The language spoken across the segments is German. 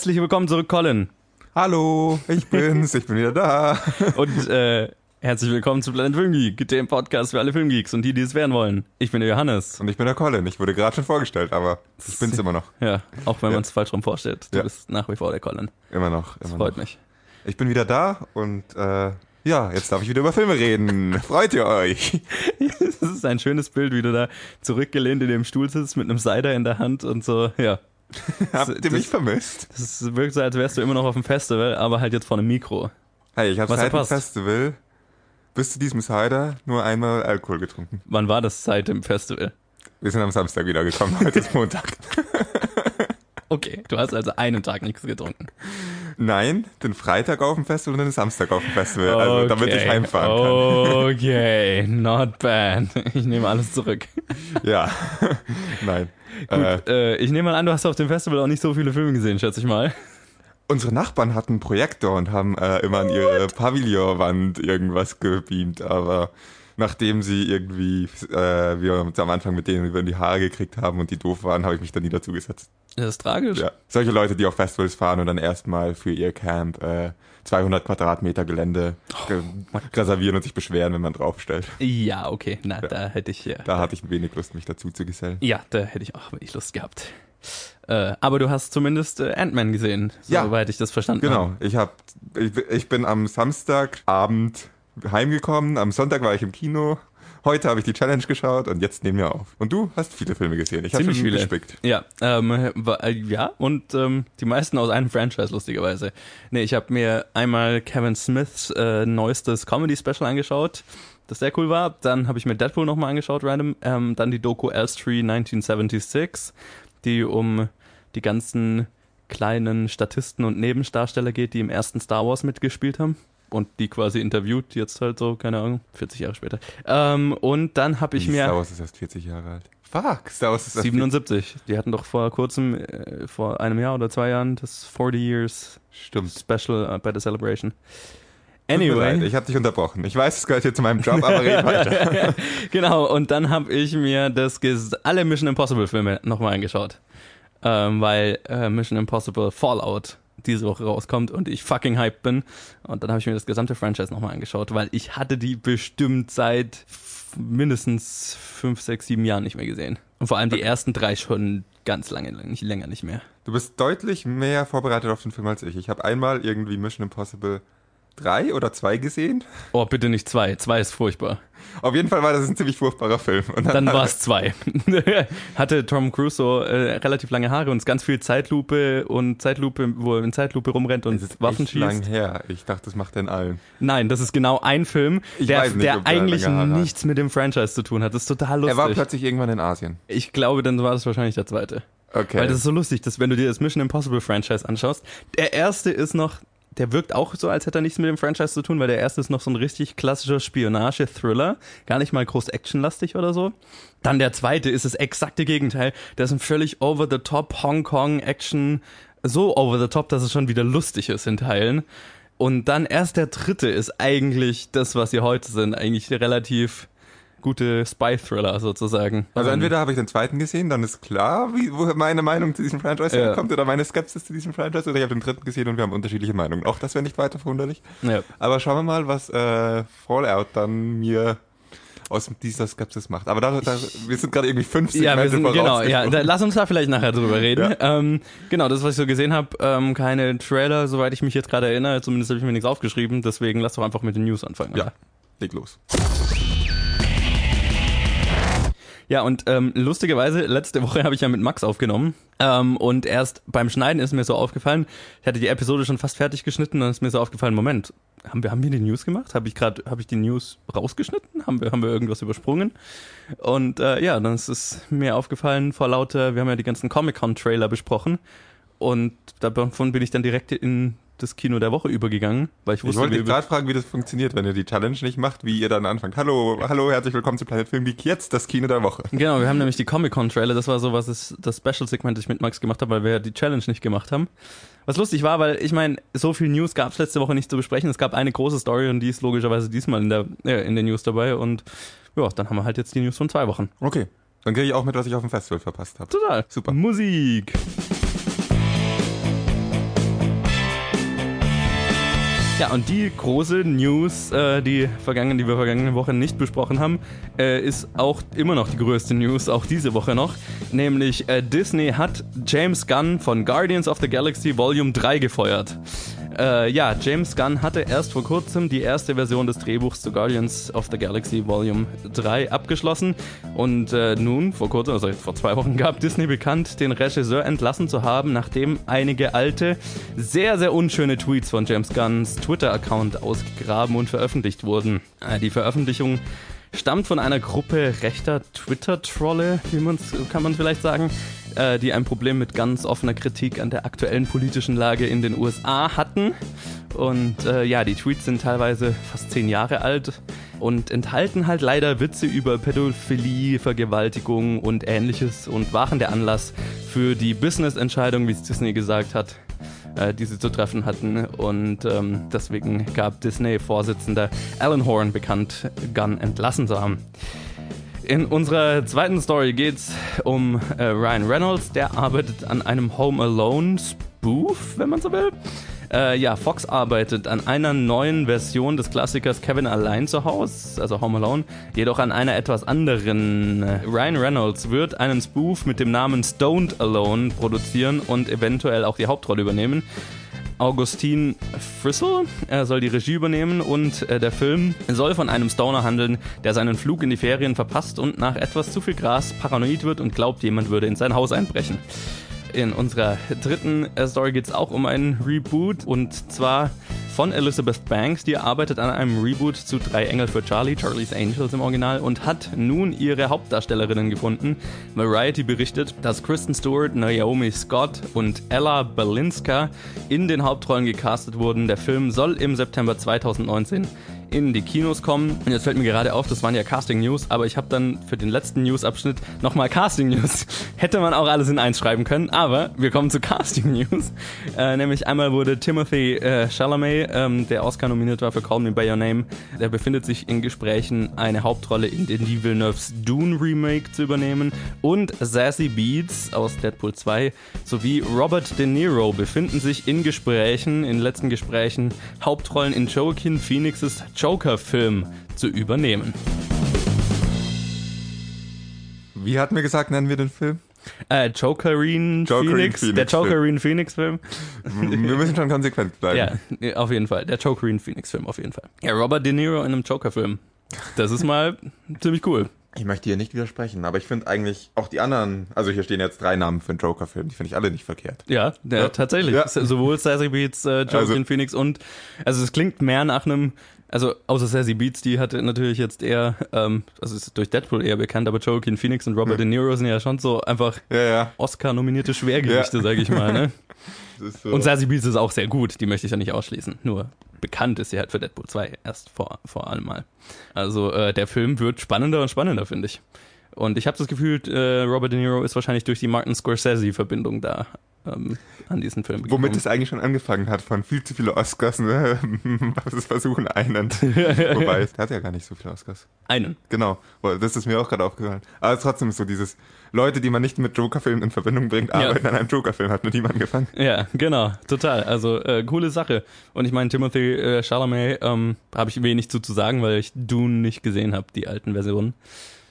Herzlich willkommen zurück, Colin. Hallo, ich bin's, ich bin wieder da. Und äh, herzlich willkommen zu Planet Filmgeek, dem Podcast für alle Filmgeeks und die, die es werden wollen. Ich bin der Johannes. Und ich bin der Colin. Ich wurde gerade schon vorgestellt, aber ich bin's immer noch. Ja, auch wenn Ja. man es falsch rum vorstellt. Du Ja. bist nach wie vor der Colin. Immer noch, Das immer freut noch. mich. Ich bin wieder da und äh, ja, jetzt darf ich wieder über Filme reden. Freut ihr euch? Das ist ein schönes Bild, wie du da zurückgelehnt in dem Stuhl sitzt mit einem Cider in der Hand und so, ja. Habt ihr mich vermisst? Das wirkt so, als wärst du immer noch auf dem Festival, aber halt jetzt vor einem Mikro. Hey, ich habe seit dem? Festival bis zu diesem Cider nur einmal Alkohol getrunken. Wann war das seit dem Festival? Wir sind am Samstag wiedergekommen, heute ist Montag. Okay, du hast also einen Tag nichts getrunken. Nein, den Freitag auf dem Festival und den Samstag auf dem Festival, also damit ich heimfahren kann. Okay, not bad. Ich nehme alles zurück. Ja, nein. Äh, Gut, äh, ich nehme mal an, du hast auf dem Festival auch nicht so viele Filme gesehen, schätze ich mal. Unsere Nachbarn hatten einen Projektor und haben äh, immer an ihre Pavillonwand irgendwas gebeamt, aber nachdem sie irgendwie, äh, wir uns am Anfang mit denen über die Haare gekriegt haben und die doof waren, habe ich mich da nie dazu gesetzt. Das ist tragisch. Ja. Solche Leute, die auf Festivals fahren und dann erstmal für ihr Camp äh, 200 Quadratmeter Gelände ge- reservieren und sich beschweren, wenn man draufstellt. Ja, okay. Na, da hätte ich ja. Da hatte ich wenig Lust, mich dazu zu gesellen. Ja, da hätte ich auch wenig Lust gehabt. Äh, aber du hast zumindest äh, Ant-Man gesehen, Ja. soweit ich das verstanden Genau, habe. ich, hab, ich, ich bin am Samstagabend heimgekommen, am Sonntag war ich im Kino, heute habe ich die Challenge geschaut und jetzt nehmen wir auf. Und du hast viele Filme gesehen, ich habe schon viele. gespickt. Ja, ähm, äh, ja, und ähm, die meisten aus einem Franchise, lustigerweise. Nee, ich habe mir einmal Kevin Smiths äh, neuestes Comedy-Special angeschaut, das sehr cool war. Dann habe ich mir Deadpool nochmal angeschaut, random. Ähm, dann die Doku Elstree 1976, die um die ganzen kleinen Statisten und Nebendarsteller geht, die im ersten Star Wars mitgespielt haben. Und die quasi interviewt, jetzt halt so, keine Ahnung, 40 Jahre später. Ähm, und dann habe ich Wie, mir... Star Wars ist erst 40 Jahre alt. Fuck, Star Wars ist erst 77. Die hatten doch vor kurzem, äh, vor einem Jahr oder zwei Jahren, das 40 Years Stimmt. Special äh, bei der Celebration. Mir leid, Anyway, ich habe dich unterbrochen. Ich weiß, es gehört hier zu meinem Job, aber red weiter. genau, und dann habe ich mir das alle Mission Impossible Filme nochmal angeschaut. Ähm, weil äh, Mission Impossible Fallout diese Woche rauskommt und ich fucking hyped bin. Und dann habe ich mir das gesamte Franchise nochmal angeschaut, weil ich hatte die bestimmt seit mindestens fünf, sechs, sieben Jahren nicht mehr gesehen. Und vor allem die ersten drei schon ganz lange, nicht länger nicht mehr. Du bist deutlich mehr vorbereitet auf den Film als ich. Ich habe einmal irgendwie Mission Impossible 3 oder 2 gesehen. Oh, bitte nicht zwei. Zwei ist furchtbar. Auf jeden Fall war das ein ziemlich furchtbarer Film. Und Dann war es zwei. Hatte Tom Cruise so äh, relativ lange Haare und es ganz viel Zeitlupe und Zeitlupe, wo er in Zeitlupe rumrennt und Es ist Waffen echt lang schießt. her. Ich dachte, das macht er in allen. Nein, das ist genau ein Film, Ich der, nicht, der eigentlich nichts mit dem Franchise zu tun hat. Das ist total Er war lustig. plötzlich irgendwann in Asien. Ich glaube, dann war das wahrscheinlich der zweite. Okay. Weil das ist so lustig, dass wenn du dir das Mission Impossible Franchise anschaust, der erste ist noch, der wirkt auch so, als hätte er nichts mit dem Franchise zu tun, weil der erste ist noch so ein richtig klassischer Spionage-Thriller, gar nicht mal groß actionlastig oder so. Dann der zweite ist das exakte Gegenteil, der ist ein völlig over-the-top Hongkong-Action, so over-the-top, dass es schon wieder lustig ist in Teilen. Und dann erst der dritte ist eigentlich das, was sie heute sind, eigentlich relativ gute Spy-Thriller sozusagen. also Ähm, entweder habe ich den zweiten gesehen, dann ist klar, wie, wo meine Meinung zu diesem Franchise Ja. herkommt oder meine Skepsis zu diesem Franchise, oder ich habe den dritten gesehen und wir haben unterschiedliche Meinungen. Auch das wäre nicht weiter verwunderlich. ja. Aber schauen wir mal, was äh, Fallout dann mir aus dieser Skepsis macht. Aber da, da wir sind gerade irgendwie fünf Ja, wir Segmente sind, genau, ja, da, lass uns da vielleicht nachher drüber reden. Ähm, genau, das, was ich so gesehen habe, ähm, keine Trailer, soweit ich mich jetzt gerade erinnere, zumindest habe ich mir nichts aufgeschrieben, deswegen lass doch einfach mit den News anfangen. Ja. Leg los. Ja, und ähm, lustigerweise, letzte Woche habe ich ja mit Max aufgenommen ähm, und erst beim Schneiden ist mir so aufgefallen, ich hatte die Episode schon fast fertig geschnitten, dann ist mir so aufgefallen, Moment, haben wir, haben wir die News gemacht? Habe ich gerade, habe ich die News rausgeschnitten? Haben wir, haben wir irgendwas übersprungen? Und äh, ja, dann ist es mir aufgefallen vor lauter, wir haben ja die ganzen Comic-Con-Trailer besprochen und davon bin ich dann direkt in das Kino der Woche übergegangen, weil ich Ich wusste, wollte wir dich gerade fragen, wie das funktioniert, wenn ihr die Challenge nicht macht, wie ihr dann anfangt. Hallo, hallo, herzlich willkommen zu Planet Film Geek. Jetzt das Kino der Woche. Genau, wir haben nämlich die Comic-Con-Trailer, das war so, was ist das Special-Segment, das ich mit Max gemacht habe, weil wir ja die Challenge nicht gemacht haben. Was lustig war, weil ich meine, so viel News gab es letzte Woche nicht zu besprechen. Es gab eine große Story und die ist logischerweise diesmal in der äh, in den News dabei und ja, dann haben wir halt jetzt die News von zwei Wochen. Okay. Dann kriege ich auch mit, was ich auf dem Festival verpasst habe. Total. Super. Musik. Ja, und die große News, äh, die, vergangenen, die wir vergangene Woche nicht besprochen haben, äh, ist auch immer noch die größte News, auch diese Woche noch. Nämlich äh, Disney hat James Gunn von Guardians of the Galaxy Volume 3 gefeuert. Äh, ja, James Gunn hatte erst vor kurzem die erste Version des Drehbuchs zu Guardians of the Galaxy Volume 3 abgeschlossen. Und äh, nun, vor kurzem, also vor zwei Wochen, gab Disney bekannt, den Regisseur entlassen zu haben, nachdem einige alte, sehr, sehr unschöne Tweets von James Gunns Twitter-Account ausgegraben und veröffentlicht wurden. Äh, die Veröffentlichung stammt von einer Gruppe rechter Twitter-Trolle, wie man's, kann man vielleicht sagen, äh, die ein Problem mit ganz offener Kritik an der aktuellen politischen Lage in den USA hatten. Und äh, ja, die Tweets sind teilweise fast zehn Jahre alt und enthalten halt leider Witze über Pädophilie, Vergewaltigung und ähnliches und waren der Anlass für die Business-Entscheidung, wie es Disney gesagt hat, äh, die sie zu treffen hatten. Und ähm, deswegen gab Disney-Vorsitzender Alan Horn bekannt, Gunn entlassen zu haben. In unserer zweiten Story geht es um äh, Ryan Reynolds, der arbeitet an einem Home Alone Spoof, wenn man so will. Äh, ja, Fox arbeitet an einer neuen Version des Klassikers Kevin allein zu Hause, also Home Alone, jedoch an einer etwas anderen. Ryan Reynolds wird einen Spoof mit dem Namen Stoned Alone produzieren und eventuell auch die Hauptrolle übernehmen. Augustin Frissel er soll die Regie übernehmen und äh, der Film soll von einem Stoner handeln, der seinen Flug in die Ferien verpasst und nach etwas zu viel Gras paranoid wird und glaubt, jemand würde in sein Haus einbrechen. In unserer dritten äh, Story geht es auch um einen Reboot und zwar von Elizabeth Banks. Die arbeitet an einem Reboot zu Drei Engel für Charlie, Charlie's Angels im Original, und hat nun ihre Hauptdarstellerinnen gefunden. Variety berichtet, dass Kristen Stewart, Naomi Scott und Ella Balinska in den Hauptrollen gecastet wurden. Der Film soll im September 2019 in die Kinos kommen. Und jetzt fällt mir gerade auf, das waren ja Casting News, aber ich habe dann für den letzten News-Abschnitt nochmal Casting News. Hätte man auch alles in eins schreiben können, aber wir kommen zu Casting News. Äh, nämlich einmal wurde Timothy äh, Chalamet, ähm, der Oscar nominiert war für Call Me By Your Name, der befindet sich in Gesprächen, eine Hauptrolle in Denis Villeneuves Dune Remake zu übernehmen. Und Sassy Beats aus Deadpool 2 sowie Robert De Niro befinden sich in Gesprächen, in letzten Gesprächen, Hauptrollen in Joaquin Phoenixes Joker-Film zu übernehmen. Wie hatten wir gesagt, nennen wir den Film? Äh, Jokerine Phoenix, Phoenix, der Jokerine Phoenix Film. Wir müssen schon konsequent bleiben. Ja, auf jeden Fall. Der Jokerine Phoenix Film, auf jeden Fall. Ja, Robert De Niro in einem Joker Film. Das ist mal ziemlich cool. Ich möchte hier nicht widersprechen, aber ich finde eigentlich auch die anderen, also hier stehen jetzt drei Namen für einen Joker-Film, die finde ich alle nicht verkehrt. Ja, ja, ja. tatsächlich. Ja. Sowohl Sassy Beats, äh, Joaquin also, Phoenix und, also es klingt mehr nach einem also außer Sassy Beats, die hatte natürlich jetzt eher, ähm, also ist durch Deadpool eher bekannt, aber Joaquin Phoenix und Robert ja. De Niro sind ja schon so einfach ja, ja. Oscar-nominierte Schwergewichte, ja. sage ich mal. Ne? So. Und Sassy Beats ist auch sehr gut, die möchte ich ja nicht ausschließen. Nur bekannt ist sie halt für Deadpool 2 erst vor, vor allem mal. Also äh, der Film wird spannender und spannender, finde ich. Und ich habe das Gefühl, äh, Robert De Niro ist wahrscheinlich durch die Martin Scorsese-Verbindung da ähm, an diesen Film gekommen. Womit es eigentlich schon angefangen hat, von viel zu viele Oscars, ne? Was es versuchen, einen. Wobei, der hat ja gar nicht so viele Oscars. Einen. Genau. Das ist mir auch gerade aufgefallen. Aber trotzdem ist so dieses, Leute, die man nicht mit Joker-Filmen in Verbindung bringt, arbeiten ja. an einem Joker-Film, hat mit ihm angefangen. Ja, genau, total. Also äh, coole Sache. Und ich meine, Timothy äh, Chalamet ähm, habe ich wenig zu, zu sagen, weil ich Dune nicht gesehen habe, die alten Versionen.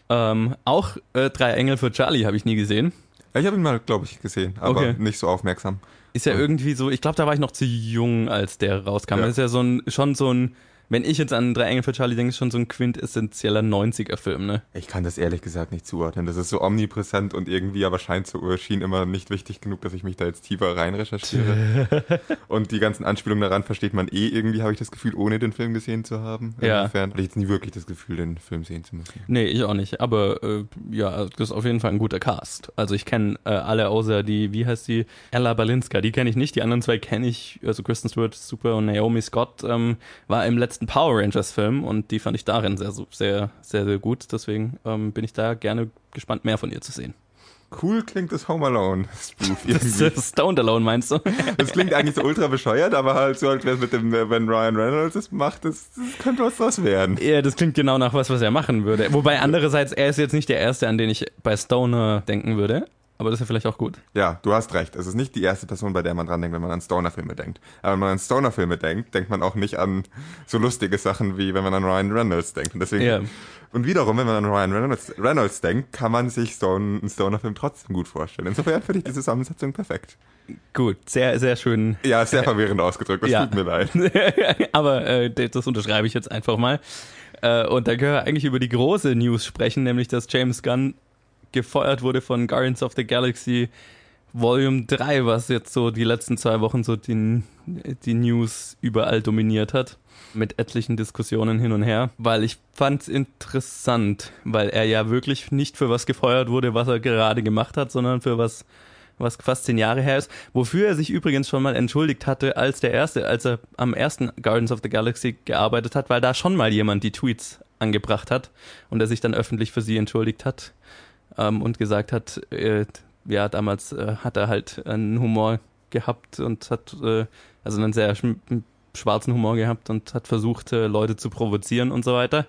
Ähm, auch äh, Drei Engel für Charlie habe ich nie gesehen. Ich habe ihn mal, glaube ich, gesehen, aber okay. nicht so aufmerksam. Ist ja irgendwie so, ich glaube, da war ich noch zu jung, als der rauskam. Ja. Das ist ja so ein, schon so ein wenn ich jetzt an Drei Engel für Charlie denke, ist schon so ein quintessentieller 90er-Film, ne? Ich kann das ehrlich gesagt nicht zuordnen. Das ist so omnipräsent und irgendwie aber scheint so, schien immer nicht wichtig genug, dass ich mich da jetzt tiefer rein recherchiere. und die ganzen Anspielungen daran versteht man eh irgendwie, habe ich das Gefühl, ohne den Film gesehen zu haben. Ja. Insofern hatte ich jetzt nie wirklich das Gefühl, den Film sehen zu müssen. Nee, ich auch nicht. Aber äh, ja, das ist auf jeden Fall ein guter Cast. Also ich kenne äh, alle außer die, wie heißt die? Ella Balinska. Die kenne ich nicht. Die anderen zwei kenne ich. Also Kristen Stewart, super und Naomi Scott ähm, war im letzten letzten Power Rangers Film und die fand ich darin sehr, sehr, sehr, sehr gut. Deswegen ähm, bin ich da gerne gespannt, mehr von ihr zu sehen. Cool klingt das Home Alone Spoof. Das Stoned Alone meinst du? Das klingt eigentlich so ultra bescheuert, aber halt so halt mit dem, wenn Ryan Reynolds das macht, das, das könnte was draus werden. Ja, das klingt genau nach was, was er machen würde. Wobei andererseits, er ist jetzt nicht der Erste, an den ich bei Stoner denken würde. Aber das ist ja vielleicht auch gut. Ja, du hast recht. Es ist nicht die erste Person, bei der man dran denkt, wenn man an Stoner-Filme denkt. Aber wenn man an Stoner-Filme denkt, denkt man auch nicht an so lustige Sachen, wie wenn man an Ryan Reynolds denkt. Und deswegen, Ja. und wiederum, wenn man an Ryan Reynolds, Reynolds denkt, kann man sich so einen, einen Stoner-Film trotzdem gut vorstellen. Insofern finde ich die Zusammensetzung perfekt. Gut, sehr, sehr schön. Ja, sehr verwirrend ausgedrückt. Das Ja. tut mir leid. Aber äh, das unterschreibe ich jetzt einfach mal. Äh, und da können wir eigentlich über die große News sprechen, nämlich dass James Gunn gefeuert wurde von Guardians of the Galaxy Volume 3, was jetzt so die letzten zwei Wochen so die, die News überall dominiert hat. Mit etlichen Diskussionen hin und her. Weil ich fand's interessant, weil er ja wirklich nicht für was gefeuert wurde, was er gerade gemacht hat, sondern für was was fast zehn Jahre her ist, wofür er sich übrigens schon mal entschuldigt hatte, als der erste, als er am ersten Guardians of the Galaxy gearbeitet hat, weil da schon mal jemand die Tweets angebracht hat und er sich dann öffentlich für sie entschuldigt hat ähm, und gesagt hat, äh, ja, damals äh, hat er halt einen Humor gehabt und hat äh, also einen sehr schm- schwarzen Humor gehabt und hat versucht, äh, Leute zu provozieren und so weiter.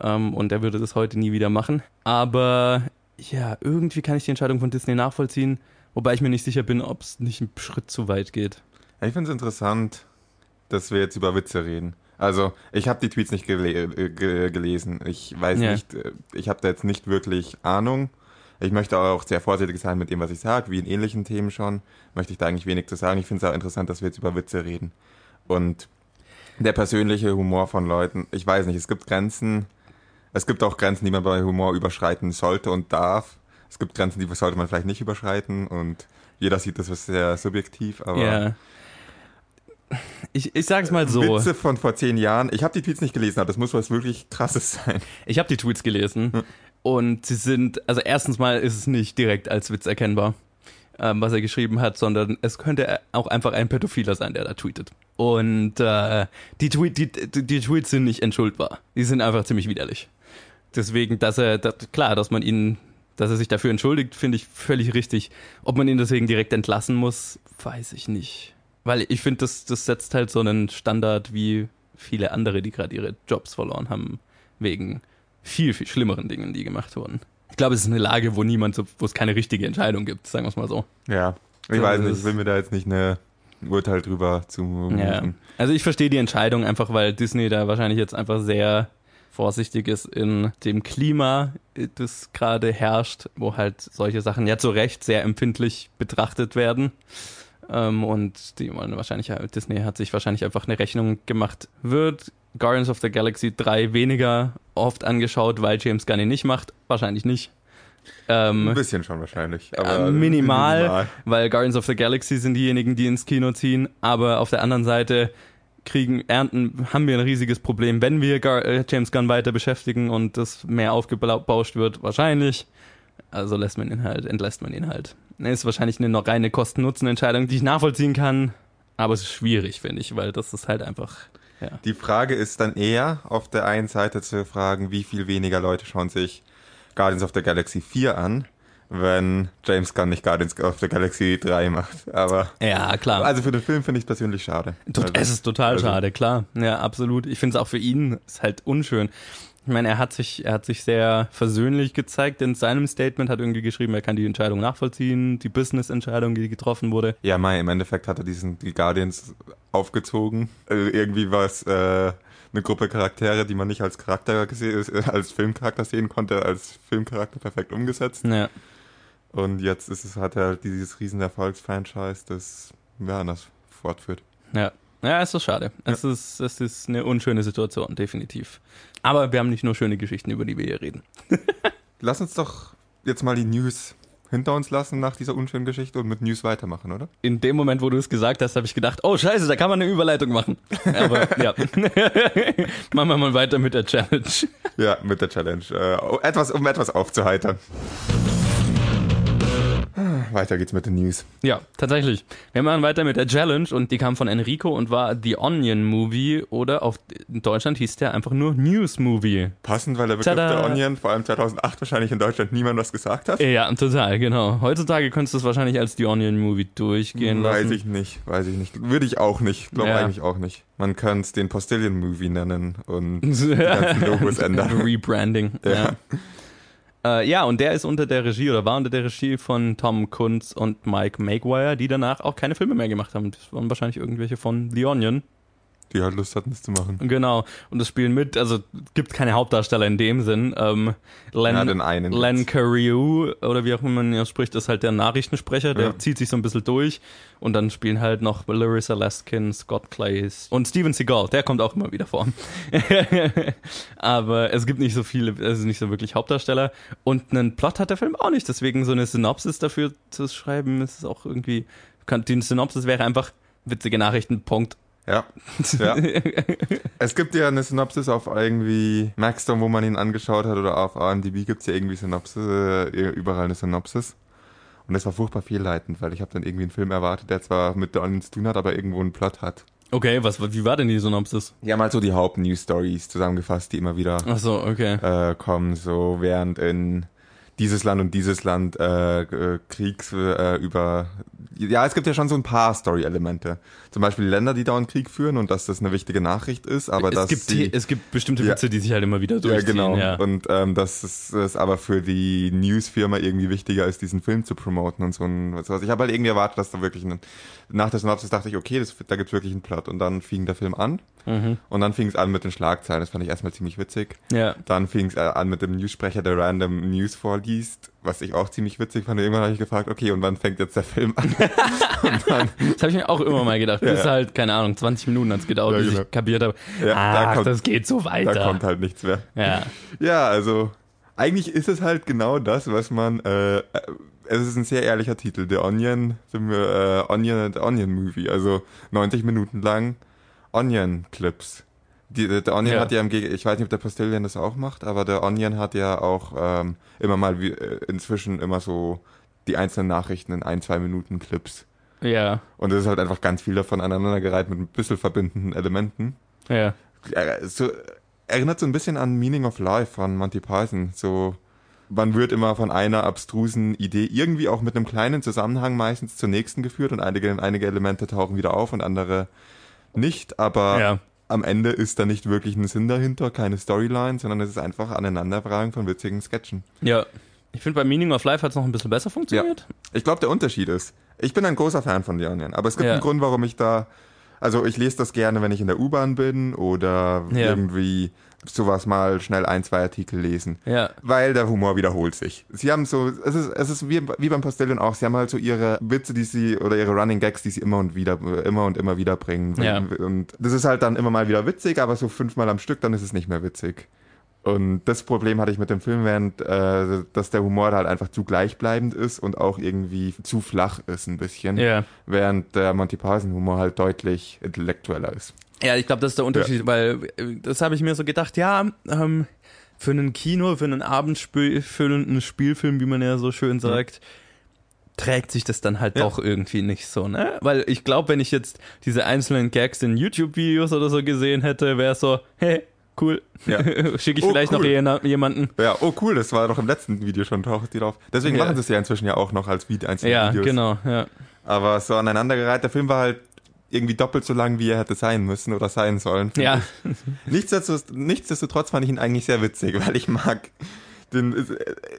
Ähm, und er würde das heute nie wieder machen. Aber ja, irgendwie kann ich die Entscheidung von Disney nachvollziehen, wobei ich mir nicht sicher bin, ob es nicht einen Schritt zu weit geht. Ich finde es interessant, dass wir jetzt über Witze reden. Also, ich habe die Tweets nicht gele äh, ge gelesen. Ich weiß Ja. nicht, äh, ich habe da jetzt nicht wirklich Ahnung. Ich möchte auch sehr vorsichtig sein mit dem, was ich sage, wie in ähnlichen Themen schon. Möchte ich da eigentlich wenig zu sagen. Ich finde es auch interessant, dass wir jetzt über Witze reden. Und der persönliche Humor von Leuten, ich weiß nicht, es gibt Grenzen. Es gibt auch Grenzen, die man bei Humor überschreiten sollte und darf. Es gibt Grenzen, die sollte man vielleicht nicht überschreiten und jeder sieht das sehr subjektiv, aber Ja. Ich, ich sag's mal so. Witze von vor zehn Jahren. Ich habe die Tweets nicht gelesen, aber das muss was wirklich krasses sein. Ich habe die Tweets gelesen Hm. und sie sind, also erstens mal ist es nicht direkt als Witz erkennbar, ähm, was er geschrieben hat, sondern es könnte auch einfach ein Pädophiler sein, der da tweetet. Und äh, die, Tweet, die, die, die Tweets sind nicht entschuldbar. Die sind einfach ziemlich widerlich. Deswegen, dass er, dass, klar, dass man ihn, dass er sich dafür entschuldigt, finde ich völlig richtig. Ob man ihn deswegen direkt entlassen muss, weiß ich nicht. Weil ich finde, das, das setzt halt so einen Standard wie viele andere, die gerade ihre Jobs verloren haben, wegen viel, viel schlimmeren Dingen, die gemacht wurden. Ich glaube, es ist eine Lage, wo niemand, so, wo es keine richtige Entscheidung gibt, sagen wir es mal so. Ja. Ich weiß nicht, ich will mir da jetzt nicht eine ein Urteil drüber zu Ja. Also ich verstehe die Entscheidung einfach, weil Disney da wahrscheinlich jetzt einfach sehr vorsichtig ist in dem Klima, das gerade herrscht, wo halt solche Sachen ja zu Recht sehr empfindlich betrachtet werden. Ähm, und die wollen wahrscheinlich, Disney hat sich wahrscheinlich einfach eine Rechnung gemacht. Wird Guardians of the Galaxy 3 weniger oft angeschaut, weil James Gunn ihn nicht macht? Wahrscheinlich nicht. Ähm, Ein bisschen schon wahrscheinlich. äh, Aber minimal, minimal. weil Guardians of the Galaxy sind diejenigen, die ins Kino ziehen, aber auf der anderen Seite kriegen, ernten, haben wir ein riesiges Problem, wenn wir Gar äh, James Gunn weiter beschäftigen und das mehr aufgebauscht wird, wahrscheinlich. Also lässt man ihn halt, entlässt man ihn halt. Ist wahrscheinlich eine noch reine Kosten-Nutzen-Entscheidung, die ich nachvollziehen kann, aber es ist schwierig, finde ich, weil das ist halt einfach, ja. Die Frage ist dann eher auf der einen Seite zu fragen, wie viel weniger Leute schauen sich Guardians of the Galaxy 4 an, wenn James Gunn nicht Guardians of the Galaxy 3 macht. Aber Ja, klar. also für den Film finde ich es persönlich schade. Tot- Also, es ist total also- schade, klar. Ja, absolut. Ich finde es auch für ihn ist halt unschön. Ich meine, er hat sich, er hat sich sehr versöhnlich gezeigt in seinem Statement, hat irgendwie geschrieben, er kann die Entscheidung nachvollziehen, die Business-Entscheidung, die getroffen wurde. Ja, Mai, im Endeffekt hat er diesen die Guardians aufgezogen. Äh, irgendwie war es äh, eine Gruppe Charaktere, die man nicht als Charakter gese- äh, als Filmcharakter sehen konnte, als Filmcharakter perfekt umgesetzt. Ja, Und jetzt ist es, hat er halt dieses riesen Erfolgsfranchise, das ja, das fortführt. ja. Ja, es ist schade. Es, ist, es ist eine unschöne Situation, definitiv. Aber wir haben nicht nur schöne Geschichten, über die wir hier reden. Lass uns doch jetzt mal die News hinter uns lassen nach dieser unschönen Geschichte und mit News weitermachen, oder? In dem Moment, wo du es gesagt hast, habe ich gedacht, oh scheiße, da kann man eine Überleitung machen. Aber ja, machen wir mal weiter mit der Challenge. Ja, mit der Challenge. Äh, etwas, um etwas aufzuheitern. Weiter geht's mit den News. Ja, tatsächlich. Wir machen weiter mit der Challenge und die kam von Enrico und war The Onion Movie oder auf in Deutschland hieß der einfach nur News Movie. Passend, weil der Begriff Tada! der Onion vor allem 2008 wahrscheinlich in Deutschland niemand was gesagt hat. Ja, total, genau. Heutzutage könntest du es wahrscheinlich als The Onion Movie durchgehen Weiß lassen. ich nicht, weiß ich nicht. Würde ich auch nicht. Glaube Ja. eigentlich auch nicht. Man könnte es den Postillion Movie nennen und die ganzen Logos ändern. Rebranding. Ja. Ja. Äh, ja, und der ist unter der Regie oder war unter der Regie von Tom Kunz und Mike Maguire, die danach auch keine Filme mehr gemacht haben. Das waren wahrscheinlich irgendwelche von The Onion. Die halt Lust hatten, es zu machen. Genau. Und das spielen mit, also gibt keine Hauptdarsteller in dem Sinn. Ähm, Len, Ja, den einen Len. Carew, oder wie auch immer man ihn spricht, ist halt der Nachrichtensprecher, der Ja. zieht sich so ein bisschen durch. Und dann spielen halt noch Larissa Laskin, Scott Clays und Steven Seagal, der kommt auch immer wieder vor. Aber es gibt nicht so viele, also nicht so wirklich Hauptdarsteller. Und einen Plot hat der Film auch nicht, deswegen so eine Synopsis dafür zu schreiben, ist auch irgendwie, kann- die Synopsis wäre einfach witzige Nachrichten, Punkt. Ja. ja. es gibt ja eine Synopsis auf irgendwie Maxdom, wo man ihn angeschaut hat, oder auf AMDB gibt es ja irgendwie Synopsis, äh, überall eine Synopsis. Und das war furchtbar fehlleitend, weil ich habe dann irgendwie einen Film erwartet, der zwar mit Onion zu tun hat, aber irgendwo einen Plot hat. Okay, was, wie war denn die Synopsis? Haben halt so die Haupt-News-Stories zusammengefasst, die immer wieder Ach so, okay. äh, kommen, so während in dieses Land und dieses Land äh, äh, Kriegs äh, über ja, es gibt ja schon so ein paar Story-Elemente. Zum Beispiel die Länder, die da einen Krieg führen und dass das eine wichtige Nachricht ist, aber es, dass gibt, sie, es gibt bestimmte Ja. Witze, die sich halt immer wieder ja durchziehen. genau Ja, und ähm, dass es, es aber für die Newsfirma irgendwie wichtiger ist, diesen Film zu promoten und so ein sowas. Ich habe halt irgendwie erwartet, dass da wirklich ein, nach der Synopsis dachte ich, okay, das, da gibt's wirklich einen Plot und dann fing der Film an Mhm. und dann fing es an mit den Schlagzeilen. Das fand ich erstmal ziemlich witzig. ja. Dann fing es an mit dem Newssprecher, der random News vorliest, was ich auch ziemlich witzig fand. Irgendwann habe ich gefragt, okay, und wann fängt jetzt der Film an? dann, Das habe ich mir auch immer mal gedacht. Bis Ja. halt, keine Ahnung, 20 Minuten hat's gedauert, Ja, bis genau. ich kapiert habe. Ja, da Ach, kommt- das geht so weiter. da kommt halt nichts mehr. ja. Ja, also eigentlich ist es halt genau das, was man. Äh, äh, es ist ein sehr ehrlicher Titel, The Onion, the, äh, Onion, the Onion Movie, also 90 Minuten lang Onion Clips. Die, der der Onion Ja. hat ja im Geg ich weiß nicht, ob der Postillion das auch macht, aber der Onion hat ja auch ähm, immer mal wie, äh, inzwischen immer so die einzelnen Nachrichten in ein, zwei Minuten Clips. Ja. Und es ist halt einfach ganz viel davon aneinandergereiht mit ein bisschen verbindenden Elementen. Ja. Ja, so, erinnert so ein bisschen an Meaning of Life von Monty Python. So, man wird immer von einer abstrusen Idee irgendwie auch mit einem kleinen Zusammenhang meistens zur nächsten geführt und einige, einige Elemente tauchen wieder auf und andere nicht, aber Ja. am Ende ist da nicht wirklich ein Sinn dahinter, keine Storyline, sondern es ist einfach Aneinanderfragen von witzigen Sketchen. Ja. Ich finde, bei Meaning of Life hat's noch ein bisschen besser funktioniert. Ich glaube, der Unterschied ist, ich bin ein großer Fan von The Onion, aber es gibt Ja. einen Grund, warum ich da, also ich lese das gerne, wenn ich in der U-Bahn bin oder Ja. irgendwie sowas mal schnell ein, zwei Artikel lesen. Ja. Weil der Humor wiederholt sich. Sie haben so, es ist, es ist wie, wie beim Postillion auch, sie haben halt so ihre Witze, die sie, oder ihre Running Gags, die sie immer und wieder, immer und immer wieder bringen. Ja. Und das ist halt dann immer mal wieder witzig, aber so fünfmal am Stück, dann ist es nicht mehr witzig. Und das Problem hatte ich mit dem Film, während, äh, dass der Humor da halt einfach zu gleichbleibend ist und auch irgendwie zu flach ist ein bisschen. Ja. Während der Monty Python Humor halt deutlich intellektueller ist. Ja, ich glaube, das ist der Unterschied, weil äh, das habe ich mir so gedacht, ja, ähm, für einen Kino, für einen abendfüllenden Spielfilm, wie man ja so schön sagt, trägt sich das dann halt Ja. doch irgendwie nicht so, ne? Weil ich glaube, wenn ich jetzt diese einzelnen Gags in YouTube-Videos oder so gesehen hätte, wäre es so, hey, cool, Ja. schicke ich Oh, vielleicht noch cool. jena- jemanden. Ja, oh cool, das war doch im letzten Video schon, taucht die drauf. Deswegen Ja. machen sie es ja inzwischen ja auch noch als Video, einzelne Ja, Videos. genau, ja. Aber so aneinandergereiht, der Film war halt irgendwie doppelt so lang, wie er hätte sein müssen oder sein sollen. Ja, Nichtsdestotrotz, nichtsdestotrotz fand ich ihn eigentlich sehr witzig, weil ich mag den,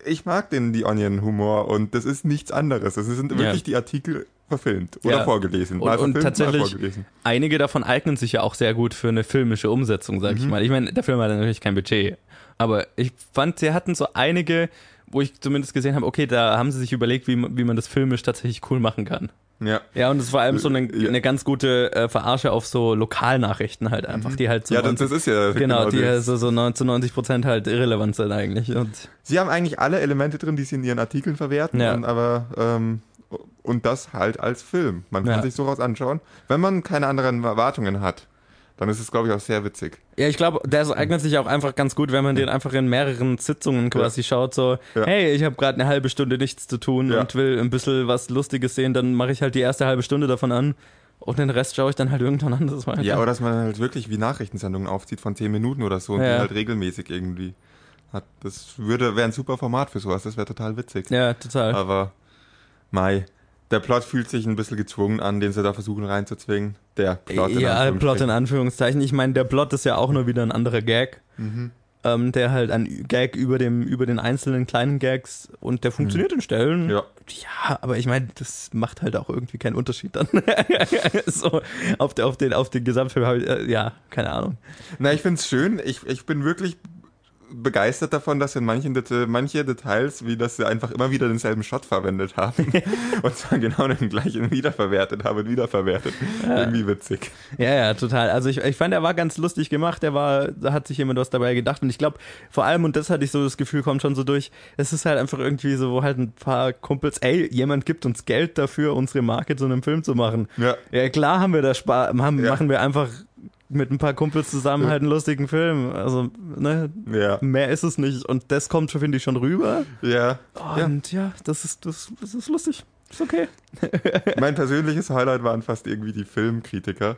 ich mag den The Onion Humor und das ist nichts anderes. Das sind wirklich Ja. die Artikel verfilmt oder Ja. vorgelesen. Und- Mal und verfilmt, mal tatsächlich- vorgelesen. einige davon eignen sich ja auch sehr gut für eine filmische Umsetzung, sag Mhm. ich mal. Ich meine, der Film hat natürlich kein Budget, aber ich fand, sie hatten so einige, wo ich zumindest gesehen habe, okay, da haben sie sich überlegt, wie, man- wie man das filmisch tatsächlich cool machen kann. Ja. Ja, und es ist vor allem so eine, Ja. eine ganz gute äh, Verarsche auf so Lokalnachrichten halt einfach, die halt so Mhm. Ja, das, 90, das ist ja genau, die das. so, so 9 zu 90 Prozent halt irrelevant sind eigentlich. Und Sie haben eigentlich alle Elemente drin, die sie in ihren Artikeln verwerten, Ja. und, aber ähm, und das halt als Film. Man kann Ja. sich sowas anschauen. Wenn man keine anderen Erwartungen hat, dann ist es, glaube ich, auch sehr witzig. Ja, ich glaube, der eignet sich auch einfach ganz gut, wenn man den einfach in mehreren Sitzungen quasi schaut, so, Ja. hey, ich habe gerade eine halbe Stunde nichts zu tun Ja. und will ein bisschen was Lustiges sehen, dann mache ich halt die erste halbe Stunde davon an und den Rest schaue ich dann halt irgendwann anders weiter. Ja, oder dass man halt wirklich wie Nachrichtensendungen aufzieht von 10 Minuten oder so und Ja. die halt regelmäßig irgendwie hat. Das würde wäre ein super Format für sowas, das wäre total witzig. ja total. Aber Mai, der Plot fühlt sich ein bisschen gezwungen an, den sie da versuchen reinzuzwingen. Der Plot in ja, Plot in. Anführungszeichen. Ich meine, der Plot ist ja auch nur wieder ein anderer Gag. Mhm. ähm, der halt ein Gag über dem über den einzelnen kleinen Gags und der funktioniert in Stellen. Ja. Ja, aber ich meine, das macht halt auch irgendwie keinen Unterschied dann. so auf, der, auf den auf den Gesamtfilm habe ich, äh, ja, keine Ahnung. Na, ich find's schön. Ich, ich bin wirklich begeistert davon, dass in manchen Deta manche Details, wie dass sie einfach immer wieder denselben Shot verwendet haben und zwar genau den gleichen wiederverwertet haben und wiederverwertet. Irgendwie witzig. Ja, ja, total. Also ich, ich fand, er war ganz lustig gemacht. Er war, da hat sich jemand was dabei gedacht. Und ich glaube, vor allem, und das hatte ich so das Gefühl, kommt schon so durch, es ist halt einfach irgendwie so, wo halt ein paar Kumpels, ey, jemand gibt uns Geld dafür, unsere Marke zu einem Film zu machen. Ja. Ja, klar haben wir da Spaß, Ja. machen wir einfach mit ein paar Kumpels zusammen halt einen lustigen Film. Also, ne, Ja. mehr ist es nicht. Und das kommt, schon, finde ich, schon rüber. Ja. ja. Und ja, das ist, das, das ist lustig. Ist okay. Mein persönliches Highlight waren fast irgendwie die Filmkritiker.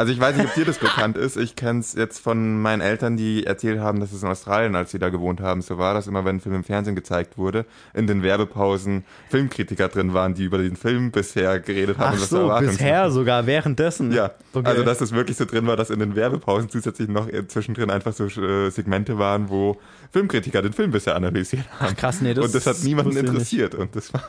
Also ich weiß nicht, ob dir das bekannt ist. Ich kenne es jetzt von meinen Eltern, die erzählt haben, dass es in Australien, als sie da gewohnt haben, so war, dass immer, wenn ein Film im Fernsehen gezeigt wurde, in den Werbepausen Filmkritiker drin waren, die über den Film bisher geredet haben. Ach und was so, bisher sogar, währenddessen. Ja, Okay. also dass es wirklich so drin war, dass in den Werbepausen zusätzlich noch äh, zwischendrin einfach so äh, Segmente waren, wo Filmkritiker den Film bisher analysiert haben. Ach, krass, nee, das und das hat niemanden interessiert. Und das war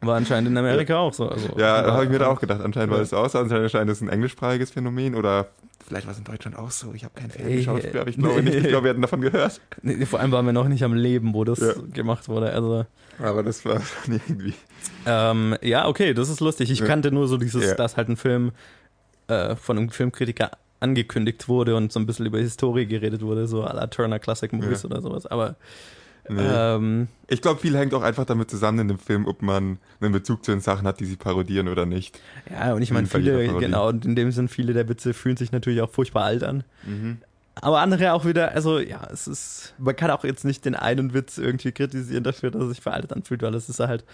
War anscheinend in Amerika auch so. Also, Ja, habe ich mir da auch gedacht. Anscheinend war Ja. das auch so. Anscheinend scheint es ein englischsprachiges Phänomen oder vielleicht war es in Deutschland auch so. Ich habe keinen Film geschaut, aber ich glaube nicht. Ich glaube, wir hatten davon gehört. Nee, vor allem waren wir noch nicht am Leben, wo das Ja. gemacht wurde. Also, Aber das war schon irgendwie. ähm, ja, okay, das ist lustig. Ich Ja. kannte nur so dieses, Ja. dass halt ein Film äh, von einem Filmkritiker angekündigt wurde und so ein bisschen über Historie geredet wurde, so à la Turner Classic Movies Ja. oder sowas. Aber Nee. ähm, ich glaube, viel hängt auch einfach damit zusammen in dem Film, ob man einen Bezug zu den Sachen hat, die sie parodieren oder nicht. ja, und ich meine, viele, genau, und in dem Sinn, viele der Witze fühlen sich natürlich auch furchtbar alt an. Mhm. Aber andere auch wieder, also ja, es ist, man kann auch jetzt nicht den einen Witz irgendwie kritisieren dafür, dass er sich veraltet anfühlt, weil es ist halt,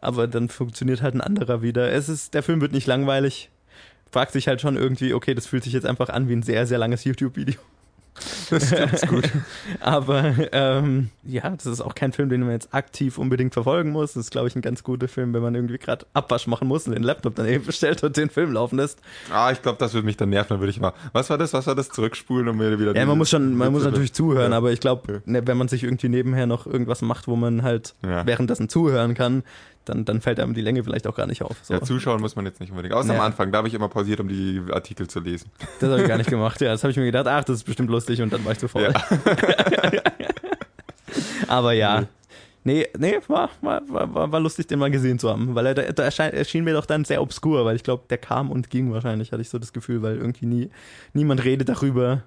aber dann funktioniert halt ein anderer wieder. Es ist, der Film wird nicht langweilig. Fragt sich halt schon irgendwie, okay, das fühlt sich jetzt einfach an wie ein sehr, sehr langes YouTube-Video. Das stimmt gut. Aber ähm, ja, das ist auch kein Film, den man jetzt aktiv unbedingt verfolgen muss. Das ist, glaube ich, ein ganz guter Film, wenn man irgendwie gerade Abwasch machen muss und den Laptop daneben bestellt und den Film laufen lässt. Ah, ich glaube, das würde mich dann nerven. Dann würde ich mal. Was war das? Was war das? Zurückspulen und mir wieder. Ja, man muss schon, man muss natürlich zuhören, Ja. aber ich glaube, Ja. ne, wenn man sich irgendwie nebenher noch irgendwas macht, wo man halt Ja. währenddessen zuhören kann, dann, dann fällt einem die Länge vielleicht auch gar nicht auf. So. Ja, zuschauen muss man jetzt nicht unbedingt. Außer Ja. am Anfang, da habe ich immer pausiert, um die Artikel zu lesen. Das habe ich gar nicht gemacht. Ja, das habe ich mir gedacht, ach, das ist bestimmt lustig und dann war ich zu faul. aber ja. Nee, nee, war, war, war, war- lustig, den mal gesehen zu haben, weil er, da, da erschein, erschien mir doch dann sehr obskur, weil ich glaube, der kam und ging wahrscheinlich, hatte ich so das Gefühl, weil irgendwie nie, niemand redet darüber.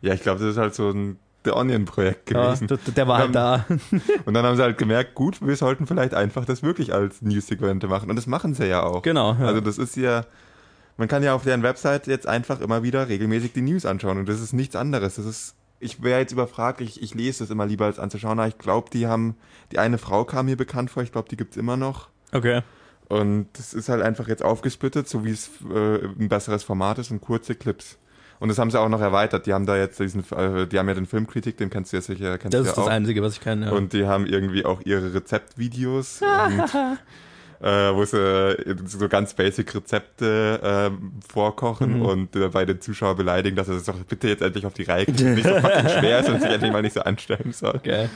Ja, ich glaube, das ist halt so ein The Onion-Projekt Ja, gewesen. der, der war halt da. Und dann haben sie halt gemerkt, gut, wir sollten vielleicht einfach das wirklich als News-Segmente machen. Und das machen sie ja auch. Genau. Ja. Also das ist ja, man kann ja auf deren Website jetzt einfach immer wieder regelmäßig die News anschauen. Und das ist nichts anderes. Das ist, ich wäre jetzt überfragt, ich, ich lese das immer lieber als anzuschauen. Aber ich glaube, die haben, die eine Frau kam mir bekannt vor, ich glaube, die gibt's immer noch. okay. Und das ist halt einfach jetzt aufgesplittet, so wie es äh, ein besseres Format ist und kurze Clips. Und das haben sie auch noch erweitert. Die haben da jetzt diesen, äh, die haben ja den Filmkritik, den kennst du ja sicher, kennst Das du ja ist das auch. Einzige, was ich kann. Ja. Und die haben irgendwie auch ihre Rezeptvideos und, äh, wo sie äh, so ganz basic Rezepte ähm, vorkochen Mhm. und äh, bei den Zuschauern beleidigen, dass er das doch bitte jetzt endlich auf die Reihe kriegt, nicht so fucking schwer ist und sich endlich mal nicht so anstellen soll. Geil.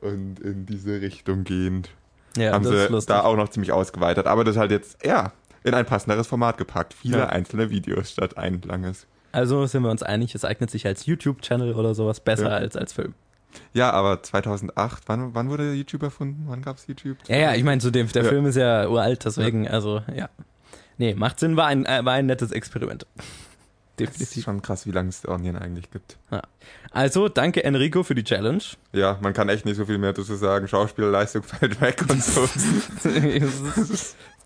Und in diese Richtung gehend Ja, haben das ist sie lustig. da auch noch ziemlich ausgeweitet. Aber das halt jetzt, ja, in ein passenderes Format gepackt. Viele Ja. einzelne Videos statt ein langes. Also sind wir uns einig, es eignet sich als YouTube-Channel oder sowas besser Ja. als als Film. Ja, aber 2008, wann, wann wurde YouTube erfunden? Wann gab's YouTube? Ja, ja, ich meine, zu dem, der Ja. Film ist ja uralt, deswegen, also, ja. Nee, macht Sinn, war ein, äh, war ein nettes Experiment. Das ist Definitiv. schon krass, wie lange es Onion eigentlich gibt. Also, danke Enrico für die Challenge. Ja, man kann echt nicht so viel mehr dazu sagen. Schauspielerleistung fällt weg und so.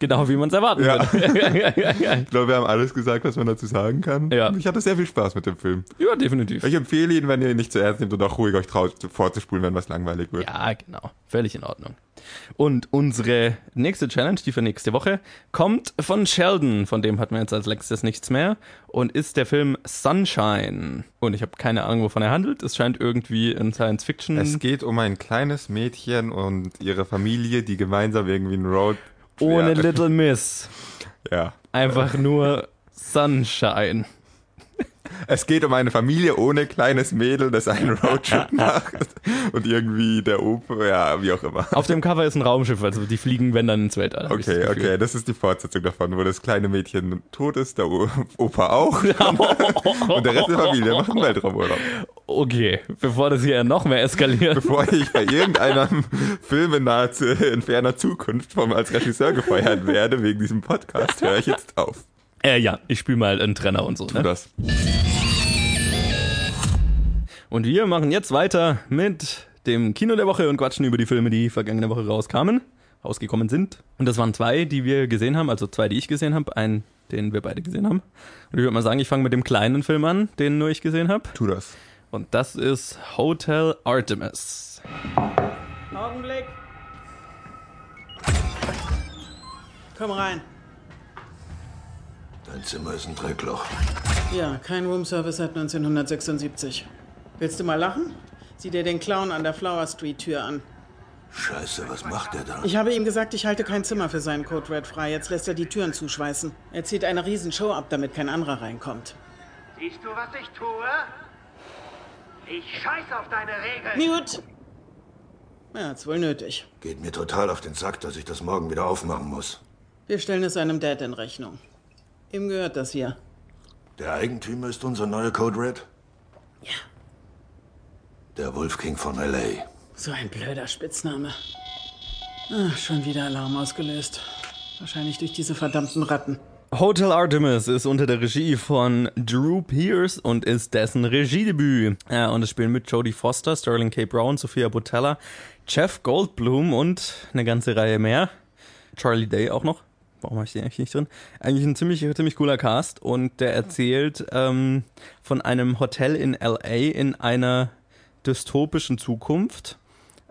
Genau wie man es erwarten Ja. würde. Ich glaube, wir haben alles gesagt, was man dazu sagen kann. Ja. Ich hatte sehr viel Spaß mit dem Film. ja, definitiv. Ich empfehle ihn, wenn ihr ihn nicht zu ernst nehmt und auch ruhig euch traut, vorzuspulen, wenn was langweilig wird. Ja, genau. Völlig in Ordnung. Und unsere nächste Challenge, die für nächste Woche, kommt von Sheldon. Von dem hat man jetzt als letztes nichts mehr. Und ist der Film Sunshine. Und ich habe keine Ahnung, wovon er handelt. Es scheint irgendwie in Science Fiction. Es geht um ein kleines Mädchen und ihre Familie, die gemeinsam irgendwie einen Road. ohne ja, Little Miss. Ja. Einfach nur Sunshine. Es geht um eine Familie ohne kleines Mädel, das einen Roadtrip macht und irgendwie der Opa, ja, wie auch immer. Auf dem Cover ist ein Raumschiff, also die fliegen, wenn dann ins Weltall. ich das Okay, okay, das ist die Fortsetzung davon, wo das kleine Mädchen tot ist, der Opa auch und der Rest der Familie macht einen Weltraumurlaub. Okay, bevor das hier noch mehr eskaliert. Bevor ich bei irgendeinem Film in, naher, Zu- in ferner Zukunft vom, als Regisseur gefeuert werde wegen diesem Podcast, höre ich jetzt auf. Äh, ja, ich spiele mal einen Trenner und so. Tu Ne? das. Und wir machen jetzt weiter mit dem Kino der Woche und quatschen über die Filme, die vergangene Woche rauskamen, rausgekommen sind. Und das waren zwei, die wir gesehen haben, also zwei, die ich gesehen habe, einen, den wir beide gesehen haben. Und ich würde mal sagen, ich fange mit dem kleinen Film an, den nur ich gesehen habe. Tu das. Und das ist Hotel Artemis. Augenblick. Komm rein. Dein Zimmer ist ein Dreckloch. Ja, kein Roomservice seit 1976. Willst du mal lachen? Sieh dir den Clown an der Flower Street Tür an. Scheiße, was macht der da? Ich habe ihm gesagt, ich halte kein Zimmer für seinen Code Red frei. Jetzt lässt er die Türen zuschweißen. Er zieht eine Riesenshow ab, damit kein anderer reinkommt. Siehst du, was ich tue? Ich scheiß auf deine Regeln. Mute! Ja, hat's wohl nötig. Geht mir total auf den Sack, dass ich das morgen wieder aufmachen muss. Wir stellen es einem Dad in Rechnung. Ihm gehört das hier. Der Eigentümer ist unser neuer Code Red? Ja. Der Wolf King von L.A. So ein blöder Spitzname. Ah, schon wieder Alarm ausgelöst. Wahrscheinlich durch diese verdammten Ratten. Hotel Artemis ist unter der Regie von Drew Pierce und ist dessen Regiedebüt. Ja, und es spielen mit Jodie Foster, Sterling K. Brown, Sophia Botella, Jeff Goldblum und eine ganze Reihe mehr. Charlie Day auch noch. Warum habe ich den eigentlich nicht drin? Eigentlich ein ziemlich, ziemlich cooler Cast und der erzählt ähm, von einem Hotel in LA in einer dystopischen Zukunft.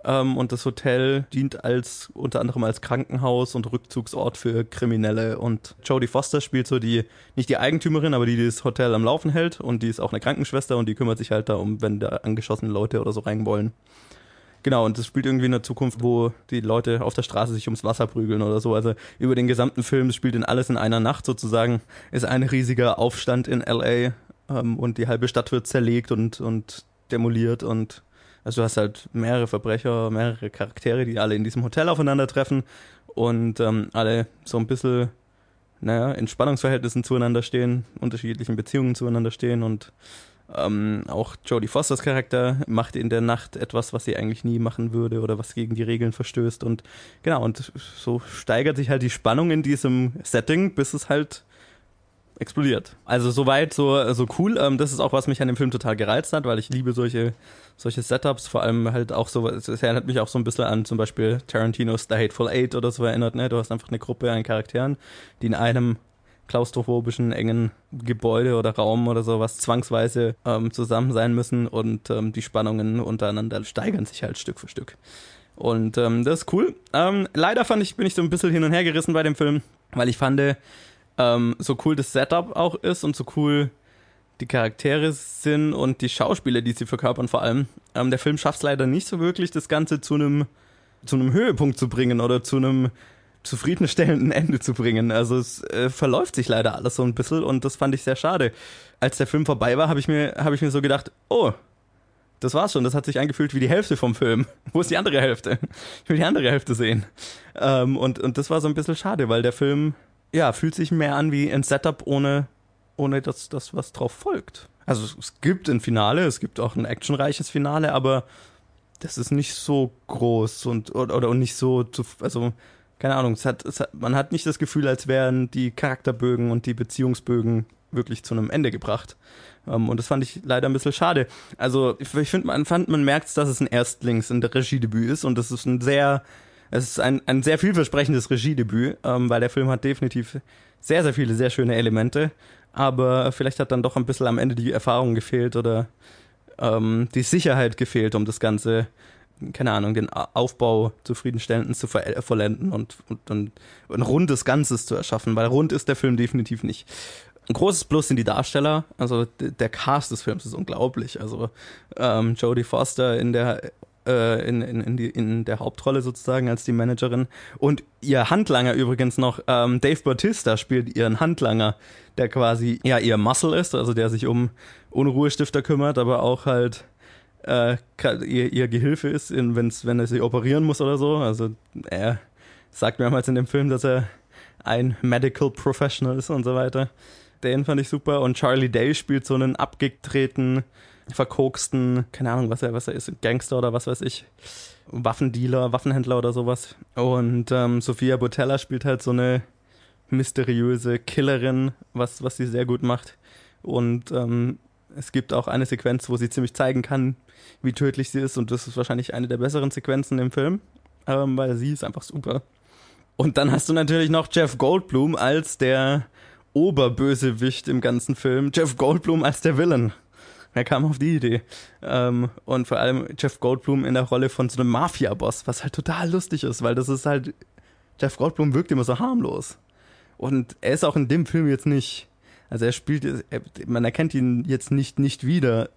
Ähm, und das Hotel dient als unter anderem als Krankenhaus und Rückzugsort für Kriminelle. Und Jodie Foster spielt so die, nicht die Eigentümerin, aber die, die das Hotel am Laufen hält. Und die ist auch eine Krankenschwester und die kümmert sich halt darum, wenn da angeschossene Leute oder so rein wollen. Genau, und das spielt irgendwie in der Zukunft, wo die Leute auf der Straße sich ums Wasser prügeln oder so. Also über den gesamten Film, es spielt in alles in einer Nacht sozusagen, ist ein riesiger Aufstand in LA ähm, und die halbe Stadt wird zerlegt und, und demoliert und also du hast halt mehrere Verbrecher, mehrere Charaktere, die alle in diesem Hotel aufeinandertreffen und ähm, alle so ein bisschen, naja, in Spannungsverhältnissen zueinander stehen, unterschiedlichen Beziehungen zueinander stehen und ähm, auch Jodie Fosters Charakter macht in der Nacht etwas, was sie eigentlich nie machen würde oder was gegen die Regeln verstößt und genau, und so steigert sich halt die Spannung in diesem Setting, bis es halt explodiert. Also soweit so so cool. Ähm, das ist auch was mich an dem Film total gereizt hat, weil ich liebe solche solche Setups. Vor allem halt auch so. Es erinnert mich auch so ein bisschen an zum Beispiel Tarantinos The Hateful Eight oder so erinnert. Ne, du hast einfach eine Gruppe an Charakteren, die in einem klaustrophobischen engen Gebäude oder Raum oder sowas zwangsweise ähm, zusammen sein müssen und ähm, die Spannungen untereinander steigern sich halt Stück für Stück. Und ähm, das ist cool. Ähm, leider fand ich, bin ich so ein bisschen hin und her gerissen bei dem Film, weil ich fand, ähm, so cool das Setup auch ist und so cool die Charaktere sind und die Schauspieler, die sie verkörpern vor allem. Ähm, der Film schafft es leider nicht so wirklich, das Ganze zu einem zu einem Höhepunkt zu bringen oder zu einem zufriedenstellenden Ende zu bringen. Also es äh, verläuft sich leider alles so ein bisschen und das fand ich sehr schade. Als der Film vorbei war, habe ich mir habe ich mir so gedacht, oh, das war's schon. Das hat sich angefühlt wie die Hälfte vom Film. Wo ist die andere Hälfte? Ich will die andere Hälfte sehen. Ähm, und, und das war so ein bisschen schade, weil der Film, ja, fühlt sich mehr an wie ein Setup ohne, ohne dass das, was drauf folgt. Also es, gibt ein Finale, es gibt auch ein actionreiches Finale, aber das ist nicht so groß und, oder, oder nicht so, zu, also, keine Ahnung, es hat, es hat, man hat nicht das Gefühl, als wären die Charakterbögen und die Beziehungsbögen wirklich zu einem Ende gebracht. Um, und das fand ich leider ein bisschen schade. Also ich, ich finde, man fand, man merkt, dass es ein Erstlings, ein Regiedebüt ist und das ist ein sehr, es ist ein, ein sehr vielversprechendes Regiedebüt, ähm, weil der Film hat definitiv sehr, sehr viele sehr schöne Elemente, aber vielleicht hat dann doch ein bisschen am Ende die Erfahrung gefehlt oder ähm, die Sicherheit gefehlt, um das Ganze, keine Ahnung, den Aufbau zufriedenstellend zu ver vollenden und, und, und ein rundes Ganzes zu erschaffen, weil rund ist der Film definitiv nicht. Ein großes Plus sind die Darsteller. Also der Cast des Films ist unglaublich. Also ähm, Jodie Foster in der äh, in, in, in, die, in der Hauptrolle sozusagen als die Managerin. Und ihr Handlanger übrigens noch, ähm, Dave Bautista spielt ihren Handlanger, der quasi ja ihr Muscle ist, also der sich um Unruhestifter kümmert, aber auch halt äh, ihr, ihr Gehilfe ist, in, wenn's, wenn er sie operieren muss oder so. Also er sagt mehrmals in dem Film, dass er ein Medical Professional ist und so weiter. Den fand ich super. Und Charlie Day spielt so einen abgedrehten, verkoksten, keine Ahnung, was er, was er ist, Gangster oder was weiß ich, Waffendealer, Waffenhändler oder sowas. Und ähm, Sophia Botella spielt halt so eine mysteriöse Killerin, was, was sie sehr gut macht. Und ähm, es gibt auch eine Sequenz, wo sie ziemlich zeigen kann, wie tödlich sie ist. Und das ist wahrscheinlich eine der besseren Sequenzen im Film, ähm, weil sie ist einfach super. Und dann hast du natürlich noch Jeff Goldblum als der Oberbösewicht im ganzen Film. Jeff Goldblum als der Villain. Wer kam auf die Idee? Ähm, und vor allem Jeff Goldblum in der Rolle von so einem Mafia-Boss, was halt total lustig ist, weil das ist halt, Jeff Goldblum wirkt immer so harmlos. Und er ist auch in dem Film jetzt nicht, also er spielt, er, man erkennt ihn jetzt nicht, nicht wieder.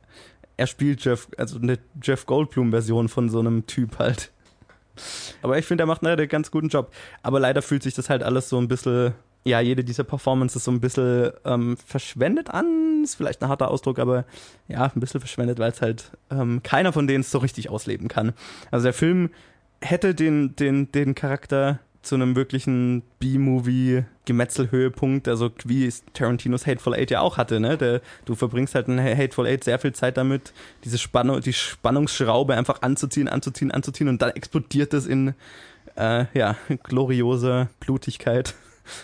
Er spielt Jeff, also eine Jeff Goldblum-Version von so einem Typ halt. Aber ich finde, er macht einen ganz guten Job. Aber leider fühlt sich das halt alles so ein bisschen, ja, jede dieser Performances so ein bisschen ähm, verschwendet an. Ist vielleicht ein harter Ausdruck, aber ja, ein bisschen verschwendet, weil es halt ähm, keiner von denen so richtig ausleben kann. Also der Film hätte den, den, den Charakter zu einem wirklichen B-Movie-Gemetzelhöhepunkt, also wie es Tarantinos Hateful Eight ja auch hatte, ne? Der, du verbringst halt in Hateful Eight sehr viel Zeit damit, diese Spannung, die Spannungsschraube einfach anzuziehen, anzuziehen, anzuziehen und dann explodiert es in äh, ja, glorioser Blutigkeit.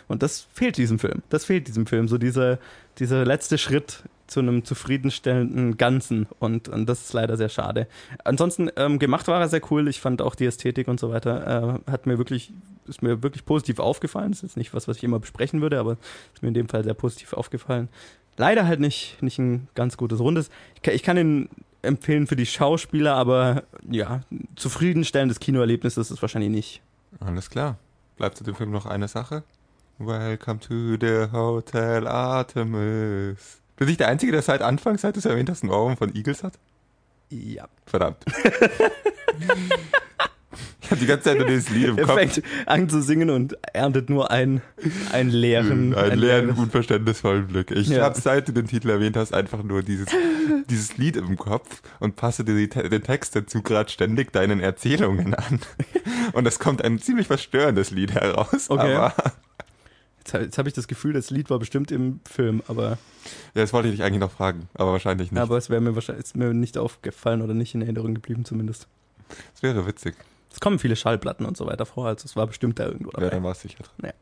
Und das fehlt diesem Film. Das fehlt diesem Film. So dieser, dieser letzte Schritt zu einem zufriedenstellenden Ganzen und, und das ist leider sehr schade. Ansonsten ähm, gemacht war er sehr cool. Ich fand auch die Ästhetik und so weiter äh, hat mir wirklich ist mir wirklich positiv aufgefallen. Das ist jetzt nicht was, was ich immer besprechen würde, aber ist mir in dem Fall sehr positiv aufgefallen. Leider halt nicht nicht ein ganz gutes Rundes. Ich kann, ich kann ihn empfehlen für die Schauspieler, aber ja zufriedenstellendes Kinoerlebnis ist es wahrscheinlich nicht. Alles klar. Bleibt zu dem Film noch eine Sache. Welcome to the Hotel Artemis. Bin ich der Einzige, der seit Anfang, seit du es erwähnt hast, einen Ohrwurm von Eagles hat? Ja. Verdammt. ich habe die ganze Zeit nur dieses Lied im Er Kopf. fängt an zu singen und erntet nur einen, einen leeren. Einen leeren, leeres- unverständnisvollen Blick. Ich Ja. habe, seit du den Titel erwähnt hast, einfach nur dieses, dieses Lied im Kopf und passe dir die, den Text dazu gerade ständig deinen Erzählungen an. Und es kommt ein ziemlich verstörendes Lied heraus. Okay. Aber Jetzt, hab- jetzt habe ich das Gefühl, das Lied war bestimmt im Film, aber, ja, das wollte ich dich eigentlich noch fragen, aber wahrscheinlich nicht. aber es wäre mir wahrscheinlich mir nicht aufgefallen oder nicht in Erinnerung geblieben zumindest. Das wäre witzig. Es kommen viele Schallplatten und so weiter vor, also es war bestimmt da irgendwo Ja, dabei. dann war es sicher drin.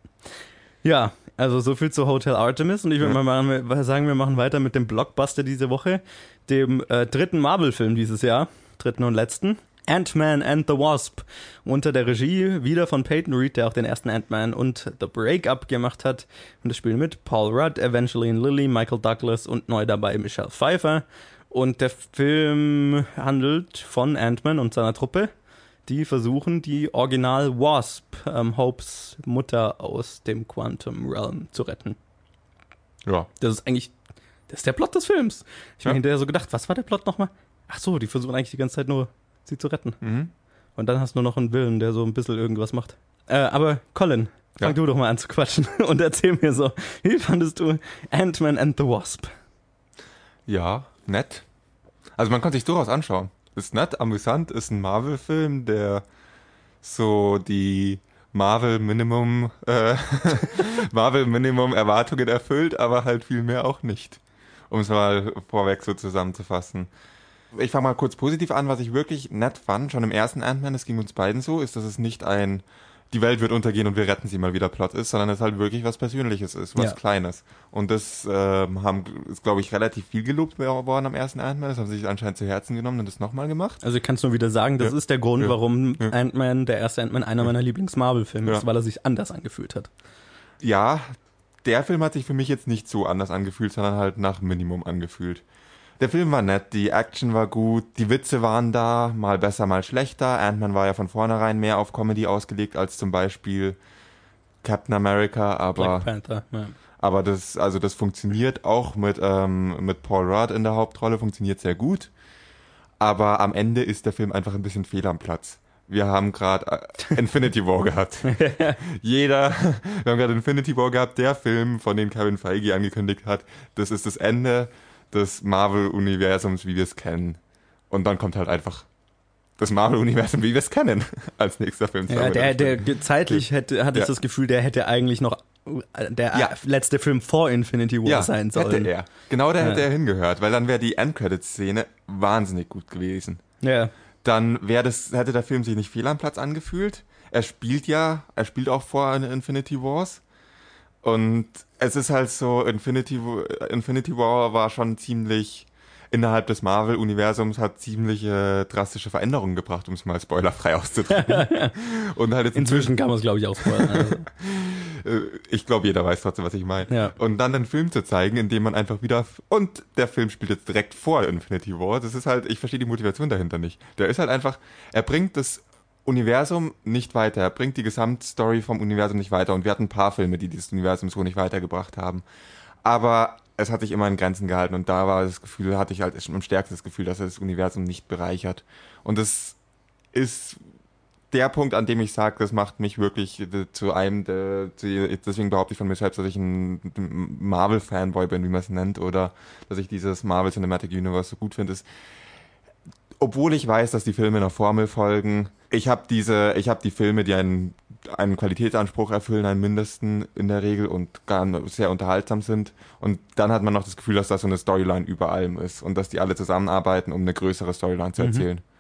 Ja, also so viel zu Hotel Artemis und ich würde Ja. mal sagen, wir machen weiter mit dem Blockbuster diese Woche, dem äh, dritten Marvel-Film dieses Jahr, dritten und letzten. Ant-Man and the Wasp unter der Regie wieder von Peyton Reed, der auch den ersten Ant-Man und The Breakup gemacht hat. Und das Spiel mit Paul Rudd, Evangeline Lilly, Michael Douglas und neu dabei Michelle Pfeiffer. Und der Film handelt von Ant-Man und seiner Truppe, die versuchen, die Original Wasp, ähm, Hopes Mutter aus dem Quantum Realm zu retten. Ja. Das ist eigentlich, das ist der Plot des Films. Ich Ja. habe hinterher so gedacht, was war der Plot nochmal? Ach so, die versuchen eigentlich die ganze Zeit nur, sie zu retten. Mhm. Und dann hast du nur noch einen Willen, der so ein bisschen irgendwas macht. Äh, aber Colin, fang Ja. du doch mal an zu quatschen und erzähl mir so, wie fandest du Ant-Man and the Wasp? Ja, nett. Also man kann sich durchaus anschauen. Ist nett, amüsant, ist ein Marvel-Film, der so die Marvel Minimum äh, Marvel Minimum Erwartungen erfüllt, aber halt viel mehr auch nicht. Um es mal vorweg so zusammenzufassen. Ich fange mal kurz positiv an, was ich wirklich nett fand, schon im ersten Ant-Man, es ging uns beiden so, ist, dass es nicht ein die Welt wird untergehen und wir retten sie mal wieder Plot ist, sondern es halt wirklich was Persönliches ist, was Ja. Kleines. Und das ähm, haben, ist, glaube ich, relativ viel gelobt worden am ersten Ant-Man. Das haben sie sich anscheinend zu Herzen genommen und das nochmal gemacht. Also ich kann es nur wieder sagen, das Ja. ist der Grund, Ja. warum. Ant-Man, der erste Ant-Man, einer meiner Lieblings-Marvel-Filme ist, weil er sich anders angefühlt hat. Ja, der Film hat sich für mich jetzt nicht so anders angefühlt, sondern halt nach Minimum angefühlt. Der Film war nett, die Action war gut, die Witze waren da, mal besser, mal schlechter. Ant-Man war ja von vornherein mehr auf Comedy ausgelegt als zum Beispiel Captain America, aber Black Panther. Ja. Aber das, also das funktioniert auch mit, ähm, mit Paul Rudd in der Hauptrolle, funktioniert sehr gut. aber am Ende ist der Film einfach ein bisschen fehl am Platz. Wir haben gerade äh, Infinity War gehabt. Jeder, wir haben gerade Infinity War gehabt, der Film, von dem Kevin Feige angekündigt hat, das ist das Ende des Marvel-Universums, wie wir es kennen. Und dann kommt halt einfach das Marvel-Universum, wie wir es kennen, als nächster Film. Ja, der, der zeitlich hätte, hatte ja. ich das Gefühl, der hätte eigentlich noch der ja. letzte Film vor Infinity War ja, sein sollen. Hätte er. Genau da hätte er hingehört, weil dann wäre die Endcredit-Szene wahnsinnig gut gewesen. Ja. Dann wäre das, hätte der Film sich nicht fehl am Platz angefühlt. Er spielt ja, er spielt auch vor Infinity Wars. Und es ist halt so, Infinity, Infinity War war schon ziemlich innerhalb des Marvel-Universums hat ziemliche drastische Veränderungen gebracht, um es mal spoilerfrei auszudrücken. und halt jetzt Inzwischen kann man es, glaube ich, auch spoilern. Also. ich glaube, jeder weiß trotzdem, was ich meine. Ja. Und dann einen Film zu zeigen, in dem man einfach wieder und der Film spielt jetzt direkt vor Infinity War. Das ist halt, ich verstehe die Motivation dahinter nicht. Der ist halt einfach, er bringt das Universum nicht weiter. Er bringt die Gesamtstory vom Universum nicht weiter. Und wir hatten ein paar Filme, die dieses Universum so nicht weitergebracht haben. Aber es hat sich immer in Grenzen gehalten und da war das Gefühl, hatte ich halt am stärksten das Gefühl, dass er das Universum nicht bereichert. Und das ist der Punkt, an dem ich sage, das macht mich wirklich äh, zu einem, der, deswegen behaupte ich von mir selbst, dass ich ein Marvel-Fanboy bin, wie man es nennt, oder dass ich dieses Marvel Cinematic Universe so gut finde, obwohl ich weiß, dass die Filme einer Formel folgen, ich habe diese, ich habe die Filme, die einen, einen Qualitätsanspruch erfüllen, einen mindesten in der Regel und gar sehr unterhaltsam sind. Und dann hat man noch das Gefühl, dass da so eine Storyline über allem ist und dass die alle zusammenarbeiten, um eine größere Storyline zu mhm. erzählen. Mhm.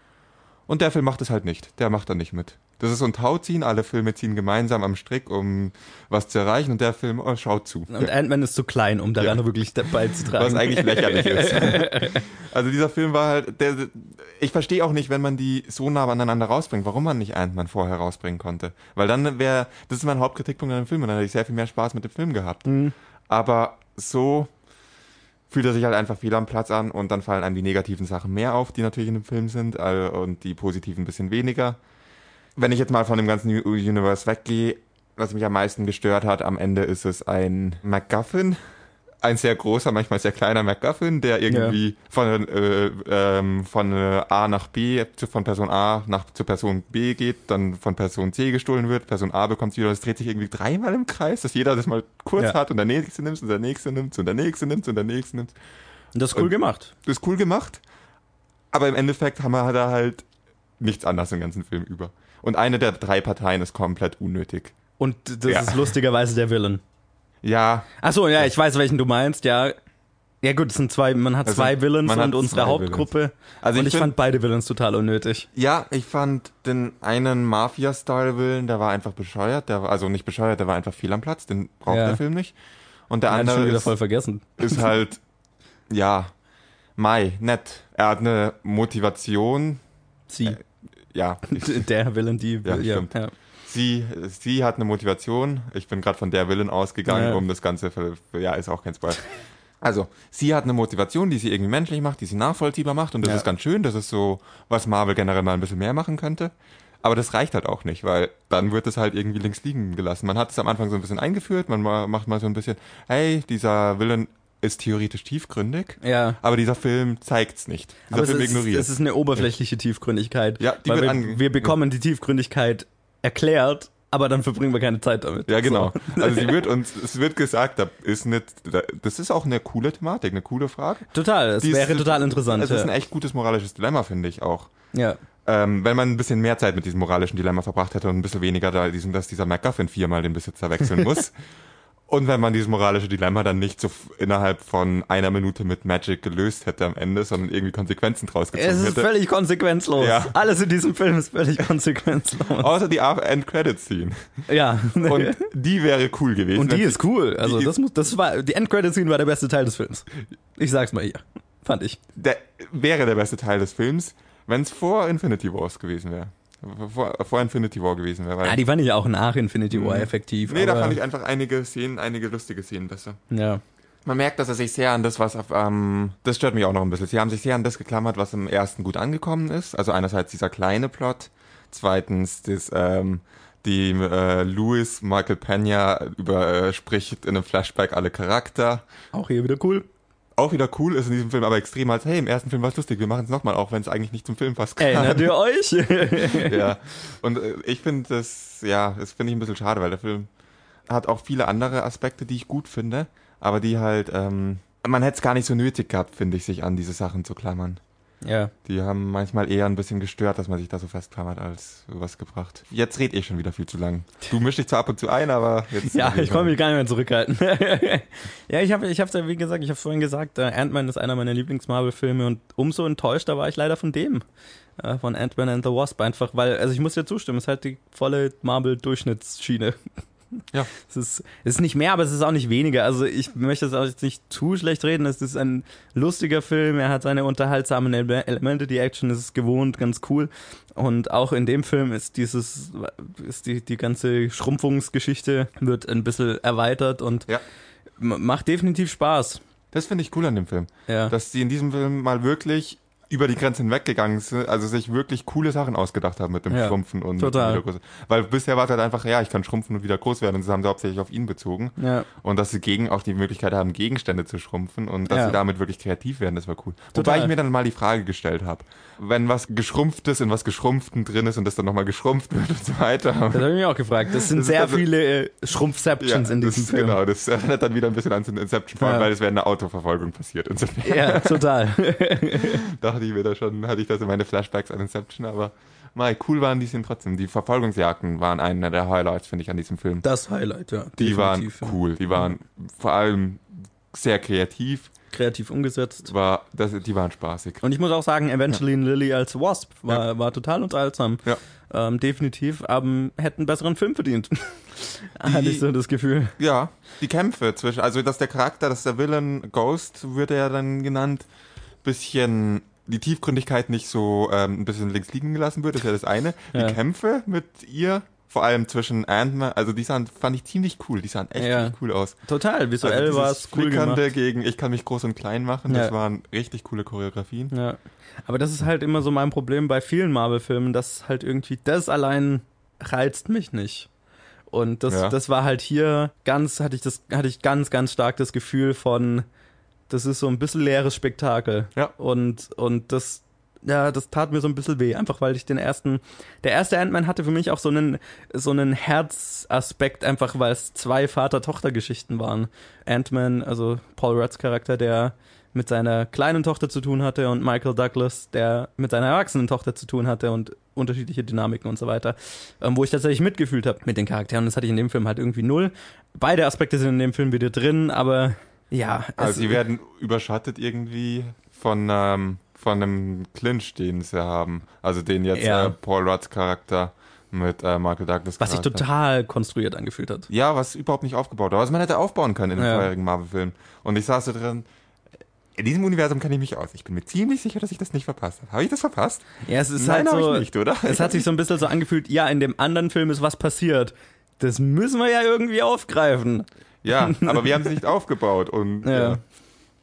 Und der Film macht es halt nicht. Der macht da nicht mit. Das ist so ein Tauziehen, alle Filme ziehen gemeinsam am Strick, um was zu erreichen und der Film oh, schaut zu. Und Ant-Man ist zu klein, um daran ja. wirklich dabei zu tragen. Was eigentlich lächerlich ist. also dieser Film war halt, der, ich verstehe auch nicht, wenn man die so nah aneinander rausbringt, warum man nicht Ant-Man vorher rausbringen konnte. Weil dann wäre, das ist mein Hauptkritikpunkt an dem Film und dann hätte ich sehr viel mehr Spaß mit dem Film gehabt. Mhm. Aber so fühlt er sich halt einfach viel am Platz an und dann fallen einem die negativen Sachen mehr auf, die natürlich in dem Film sind, und die positiven ein bisschen weniger. Wenn ich jetzt mal von dem ganzen Universe weggehe, was mich am meisten gestört hat, am Ende ist es ein MacGuffin, ein sehr großer, manchmal sehr kleiner MacGuffin, der irgendwie ja. von, äh, ähm, von äh, A nach B, zu, von Person A nach zu Person B geht, dann von Person C gestohlen wird, Person A bekommt es wieder, das dreht sich irgendwie dreimal im Kreis, dass jeder das mal kurz ja. hat und der nächste nimmt und der nächste nimmt und der nächste nimmt und der nächste nimmt. Und das ist cool und gemacht. Das ist cool gemacht. Aber im Endeffekt haben wir da halt nichts anderes im ganzen Film über. Und eine der drei Parteien ist komplett unnötig. Und das ja. ist lustigerweise der Villain. Ja. Achso, ja, ich weiß, welchen du meinst, ja. Ja gut, es sind zwei, man hat also, zwei Villains und unsere Hauptgruppe. Villains. Also und ich, ich fand beide Villains total unnötig. Ja, ich fand den einen Mafia-Style-Villain, der war einfach bescheuert, der war, also nicht bescheuert, der war einfach viel am Platz, den braucht ja. der Film nicht. Und der andere schon wieder ist, voll vergessen. ist halt, ja, Mai, nett. Er hat eine Motivation. Sie. Äh, ja. der Villain, die, ja, ja, stimmt. ja sie, sie hat eine Motivation. Ich bin gerade von der Willen ausgegangen, ja. um das Ganze, ja, ist auch kein Spoiler. Also, sie hat eine Motivation, die sie irgendwie menschlich macht, die sie nachvollziehbar macht und das ja. ist ganz schön. Das ist so, was Marvel generell mal ein bisschen mehr machen könnte. Aber das reicht halt auch nicht, weil dann wird es halt irgendwie links liegen gelassen. Man hat es am Anfang so ein bisschen eingeführt, man macht mal so ein bisschen, hey, dieser Willen ist theoretisch tiefgründig, ja. aber dieser Film zeigt's nicht. Dieser aber Film es ist, ignoriert. Es ist eine oberflächliche Tiefgründigkeit. Ja, die wird wir, wir bekommen die Tiefgründigkeit erklärt, aber dann verbringen wir keine Zeit damit. Ja, genau. So. Also sie wird uns, es wird gesagt, da ist nicht, das ist auch eine coole Thematik, eine coole Frage. Total, es wäre ist, total interessant. Es ja. ist ein echt gutes moralisches Dilemma, finde ich auch. Ja. Ähm, wenn man ein bisschen mehr Zeit mit diesem moralischen Dilemma verbracht hätte und ein bisschen weniger da, diesen, dass dieser MacGuffin viermal den Besitzer wechseln muss, Und wenn man dieses moralische Dilemma dann nicht so innerhalb von einer Minute mit Magic gelöst hätte am Ende, sondern irgendwie Konsequenzen draus gezogen hätte. Es ist hätte. völlig konsequenzlos. Ja. Alles in diesem Film ist völlig konsequenzlos. Außer die End-Credit-Scene. Ja. Und die wäre cool gewesen. Und die ist cool. Also das muss, das war, die End-Credit-Scene war der beste Teil des Films. Ich sag's mal hier. Fand ich. Der wäre der beste Teil des Films, wenn es vor Infinity Wars gewesen wäre vor, vor Infinity War gewesen wäre. Ah, die fand ich auch nach Infinity War mhm. effektiv. Nee, da fand ich einfach einige Szenen, einige lustige Szenen besser. Ja. Man merkt, dass er sich sehr an das, was auf, ähm, das stört mich auch noch ein bisschen. Sie haben sich sehr an das geklammert, was im ersten gut angekommen ist. Also einerseits dieser kleine Plot, zweitens das, ähm, die äh, Louis Michael Pena überspricht äh, in einem Flashback alle Charakter. Auch hier wieder cool. Auch wieder cool ist in diesem Film, aber extrem als, hey, im ersten Film war es lustig, wir machen es nochmal, auch wenn es eigentlich nicht zum Film passt. Erinnert ihr euch? ja. Und äh, ich finde das, ja, das finde ich ein bisschen schade, weil der Film hat auch viele andere Aspekte, die ich gut finde, aber die halt, ähm, man hätte es gar nicht so nötig gehabt, finde ich, sich an diese Sachen zu klammern. Ja. Die haben manchmal eher ein bisschen gestört, dass man sich da so festklammert, als was gebracht. Jetzt red ich schon wieder viel zu lang. Du mischst dich zwar ab und zu ein, aber jetzt. Ja, ich konnte mich gar nicht mehr zurückhalten. ja, ich habe ich hab's ja, wie gesagt, ich habe vorhin gesagt, äh, Ant-Man ist einer meiner Lieblings-Marvel-Filme und umso enttäuschter war ich leider von dem. Äh, von Ant-Man and the Wasp, einfach weil, also ich muss dir zustimmen, es ist halt die volle Marvel-Durchschnittsschiene. Ja. Es ist, es ist nicht mehr, aber es ist auch nicht weniger. Also ich möchte es auch jetzt nicht zu schlecht reden. Es ist ein lustiger Film. Er hat seine unterhaltsamen Elemente. Die Action ist gewohnt, ganz cool. Und auch in dem Film ist dieses, ist die, die ganze Schrumpfungsgeschichte wird ein bisschen erweitert und Ja. macht definitiv Spaß. Das finde ich cool an dem Film. Ja. Dass sie in diesem Film mal wirklich über die Grenzen weggegangen sind, also sich wirklich coole Sachen ausgedacht haben mit dem Ja, Schrumpfen und total. mit dem Wiedergroß. Weil bisher war es halt einfach, ja, ich kann schrumpfen und wieder groß werden und das haben sie hauptsächlich auf ihn bezogen. Ja. Und dass sie gegen auch die Möglichkeit haben, Gegenstände zu schrumpfen und dass Ja. sie damit wirklich kreativ werden, das war cool. Total. Wobei ich mir dann mal die Frage gestellt habe, wenn was Geschrumpftes in was Geschrumpften drin ist und das dann nochmal geschrumpft wird und so weiter. Das habe ich mir auch gefragt. Das sind Das ist sehr also- viele äh, Schrumpfceptions in diesem das, Film. Genau, das erinnert dann wieder ein bisschen an den Inception, weil es während einer Autoverfolgung passiert. Insofern Ja, total. dachte ich mir da schon, hatte ich das in meine Flashbacks an Inception, aber mal cool waren die sind trotzdem. Die Verfolgungsjagden waren einer der Highlights, finde ich, an diesem Film. Das Highlight, ja. Die waren ja. cool, die waren vor allem sehr kreativ, Kreativ umgesetzt. war, das, die waren spaßig. Und ich muss auch sagen, Evangeline Lilly als Wasp war, war total unterhaltsam. Ja. Ähm, definitiv, aber hätten einen besseren Film verdient. Hatte ich so das Gefühl. Ja, die Kämpfe zwischen, also dass der Charakter, dass der Villain Ghost, wird er ja dann genannt, bisschen die Tiefgründigkeit nicht so ähm, ein bisschen links liegen gelassen wird, ist ja das eine. Ja. Die Kämpfe mit ihr, vor allem zwischen Ant-Man, also die sahen, fand ich ziemlich cool, die sahen echt Ja. cool aus. Total, visuell also war es cool gemacht. Gegen ich kann mich groß und klein machen, das Ja. waren richtig coole Choreografien. Ja. Aber das ist halt immer so mein Problem bei vielen Marvel-Filmen, dass halt irgendwie das allein reizt mich nicht. Und das, Ja. das war halt hier ganz, hatte ich das, hatte ich ganz, ganz stark das Gefühl von, das ist so ein bisschen leeres Spektakel. Ja. Und, und das, ja, das tat mir so ein bisschen weh, einfach weil ich den ersten, der erste Ant-Man hatte für mich auch so einen, so einen Herzaspekt, einfach weil es zwei Vater-Tochter-Geschichten waren. Ant-Man, also Paul Rudds Charakter, der mit seiner kleinen Tochter zu tun hatte und Michael Douglas, der mit seiner erwachsenen Tochter zu tun hatte und unterschiedliche Dynamiken und so weiter, ähm, wo ich tatsächlich mitgefühlt habe mit den Charakteren. Das hatte ich in dem Film halt irgendwie null. Beide Aspekte sind in dem Film wieder drin, aber ja. Also sie werden überschattet irgendwie von, ähm, von einem Clinch, den sie haben. Also den jetzt Ja. äh, Paul Rudds Charakter mit äh, Michael Douglas was sich total konstruiert angefühlt hat. Ja, was überhaupt nicht aufgebaut war. Was man hätte aufbauen können in den Ja. vorherigen Marvel-Filmen. Und ich saß da drin, in diesem Universum kenne ich mich aus. Ich bin mir ziemlich sicher, dass ich das nicht verpasst habe. Habe ich das verpasst? Ja, es ist Nein, halt so, ich nicht, oder? es hat sich so ein bisschen so angefühlt, ja, in dem anderen Film ist was passiert. Das müssen wir ja irgendwie aufgreifen. Ja, aber wir haben es nicht aufgebaut. Und Ja. ja.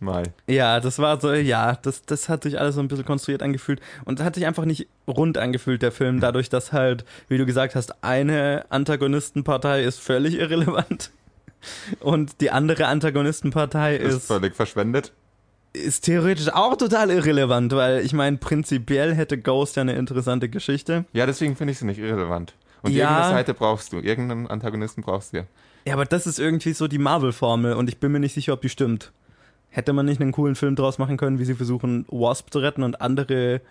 Mal. Ja, das war so, ja, das, das hat sich alles so ein bisschen konstruiert angefühlt und hat sich einfach nicht rund angefühlt, der Film, dadurch, dass halt, wie du gesagt hast, eine Antagonistenpartei ist völlig irrelevant und die andere Antagonistenpartei Ist, ist, völlig verschwendet. ist theoretisch auch total irrelevant, weil ich meine, prinzipiell hätte Ghost ja eine interessante Geschichte. Ja, deswegen finde ich sie nicht irrelevant. Und Ja. irgendeine Seite brauchst du. Irgendeinen Antagonisten brauchst du ja. Ja, aber das ist irgendwie so die Marvel-Formel und ich bin mir nicht sicher, ob die stimmt. Hätte man nicht einen coolen Film draus machen können, wie sie versuchen, Wasp zu retten und andere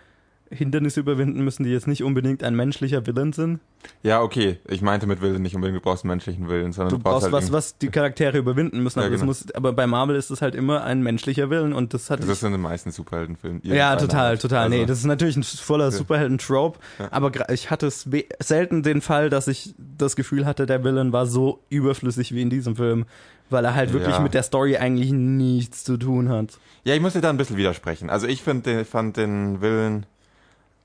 Hindernisse überwinden müssen, die jetzt nicht unbedingt ein menschlicher Villain sind? Ja, okay. Ich meinte mit Willen nicht unbedingt, du brauchst einen menschlichen Willen, sondern Du du, brauchst brauchst halt was, was die Charaktere überwinden müssen, Ja, aber, das genau. muss, aber bei Marvel ist es halt immer ein menschlicher Willen und das hat Das ist in den meisten Superheldenfilmen. ja, total, halt. total. Also, nee, das ist natürlich ein voller Superhelden-Trope, aber gra- ich hatte selten den Fall, dass ich das Gefühl hatte, der Villain war so überflüssig wie in diesem Film, weil er halt wirklich Ja. mit der Story eigentlich nichts zu tun hat. Ja, ich muss dir da ein bisschen widersprechen. Also ich find, fand den Willen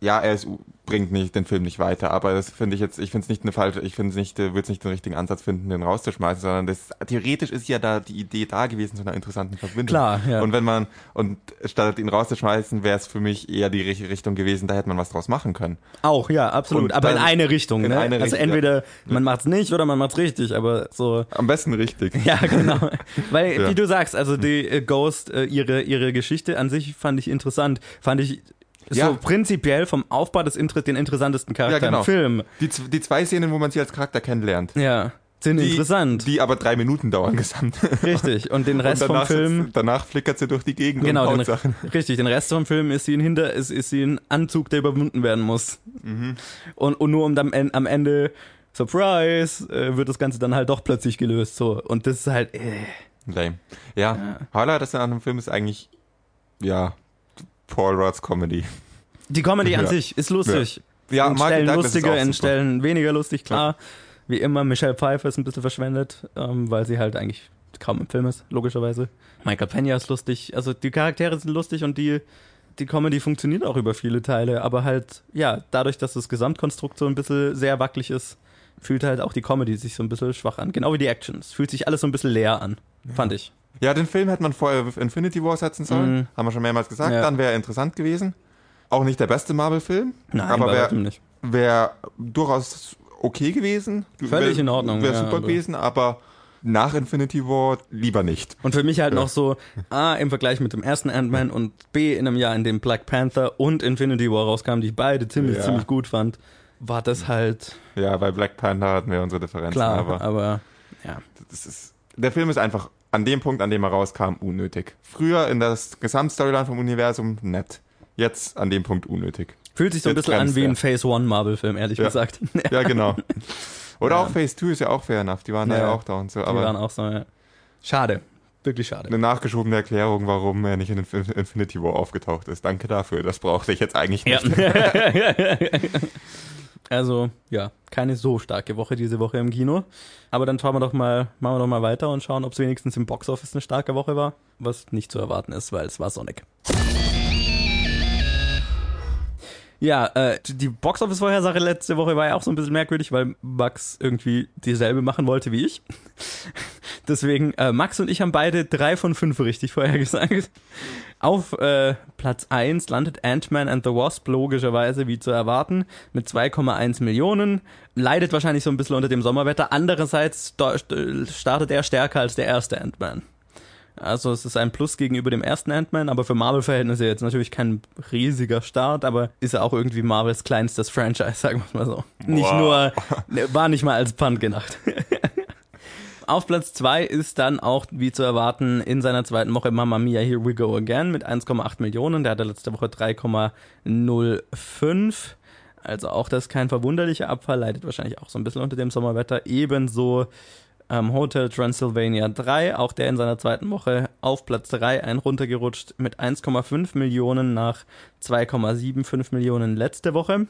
ja, er ist, bringt nicht den Film nicht weiter, aber das finde ich jetzt, ich finde es nicht eine falsche, ich finde es nicht, würde es nicht den richtigen Ansatz finden, den rauszuschmeißen, sondern das, theoretisch ist ja da die Idee da gewesen zu einer interessanten Verbindung. Klar, ja. Und wenn man, und statt ihn rauszuschmeißen, wäre es für mich eher die Richtung gewesen, da hätte man was draus machen können. Auch, ja, absolut. Und aber in eine Richtung, in ne? eine also Richtung, entweder man macht's nicht oder man macht's richtig, aber so. Am besten richtig. Ja, genau. Weil, Ja. wie du sagst, also die äh, Ghost, äh, ihre, ihre Geschichte an sich fand ich interessant. Fand ich so Ja. prinzipiell vom Aufbau des Inter den interessantesten Charakter Ja, genau. im Film. Die, die zwei Szenen, wo man sie als Charakter kennenlernt. Ja, sind Die, interessant. Die aber drei Minuten dauern gesamt. richtig. Und den Rest und vom Film. sitzt- danach flickert sie durch die Gegend Genau, und den, Sachen. richtig. Den Rest vom Film ist sie ein Hinter, ist, ist sie ein Anzug, der überwunden werden muss. Mhm. Und, und nur um dann am Ende, Surprise, äh, wird das Ganze dann halt doch plötzlich gelöst. So. Und das ist halt, äh, Lame. Ja, Highlight das an dem Film ist eigentlich, ja, Paul Rudd's Comedy. Die Comedy an Ja. sich ist lustig. Ja, in Michael Stellen Douglas lustiger, in. Stellen weniger lustig, klar. Wie immer, Michelle Pfeiffer ist ein bisschen verschwendet, ähm, weil sie halt eigentlich kaum im Film ist, logischerweise. Michael Pena ist lustig, also die Charaktere sind lustig und die, die Comedy funktioniert auch über viele Teile, aber halt, ja, dadurch, dass das Gesamtkonstrukt so ein bisschen sehr wackelig ist, fühlt halt auch die Comedy sich so ein bisschen schwach an. Genau wie die Action. Es fühlt sich alles so ein bisschen leer an, fand ich. Ja, den Film hätte man vorher Infinity War setzen sollen. Mhm. Haben wir schon mehrmals gesagt. Ja. Dann wäre er interessant gewesen. Auch nicht der beste Marvel-Film. Nein, aber wäre wär durchaus okay gewesen. Völlig Wär- in Ordnung, Wäre ja, super aber- gewesen, aber nach Infinity War lieber nicht. Und für mich halt Ja. noch so, A, im Vergleich mit dem ersten Ant-Man und B, in einem Jahr, in dem Black Panther und Infinity War rauskamen, die ich beide ziemlich, Ja. ziemlich gut fand, war das halt Ja, bei Black Panther hatten wir unsere Differenzen. klar. aber Aber, ja. das ist, der Film ist einfach an dem Punkt, an dem er rauskam, unnötig. Früher in das Gesamtstoryline vom Universum nett. Jetzt an dem Punkt unnötig. Fühlt sich so ein Jetzt bisschen an wie ein. Phase One Marvel-Film, ehrlich Ja. gesagt. Ja, genau. Oder Ja. auch Phase 2 ist ja auch fair enough. Die waren da Ja. ja auch da und so. Die waren auch so, ja. Schade. Wirklich schade. eine nachgeschobene Erklärung, warum er nicht in Infin- Infinity War aufgetaucht ist. Danke dafür. Das brauchte ich jetzt eigentlich Ja. also, ja, keine so starke Woche diese Woche im Kino. Aber dann schauen wir doch mal, machen wir doch mal weiter und schauen, ob es wenigstens im Boxoffice eine starke Woche war. Was nicht zu erwarten ist, weil es war Sonic. Ja, äh, die Boxoffice-Vorhersage letzte Woche war ja auch so ein bisschen merkwürdig, weil Max irgendwie dieselbe machen wollte wie ich. Deswegen, äh, Max und ich haben beide drei von fünf richtig vorhergesagt. Auf äh, Platz 1 landet Ant-Man and the Wasp, logischerweise, wie zu erwarten, mit 2,1 Millionen. Leidet wahrscheinlich so ein bisschen unter dem Sommerwetter. Andererseits startet er stärker als der erste Ant-Man. Also es ist ein Plus gegenüber dem ersten Ant-Man, aber für Marvel-Verhältnisse jetzt natürlich kein riesiger Start, aber ist ja auch irgendwie Marvels kleinstes Franchise, sagen wir mal so. Nicht nur, ne, war nicht mal als Punt gedacht. Auf Platz 2 ist dann auch, wie zu erwarten, in seiner zweiten Woche Mamma Mia Here We Go Again mit 1,8 Millionen. Der hatte letzte Woche 3,05. Also auch das kein verwunderlicher Abfall, leidet wahrscheinlich auch so ein bisschen unter dem Sommerwetter. Ebenso ähm, Hotel Transylvania 3, auch der in seiner zweiten Woche auf Platz 3 ein runtergerutscht mit 1,5 Millionen nach 2,75 Millionen letzte Woche.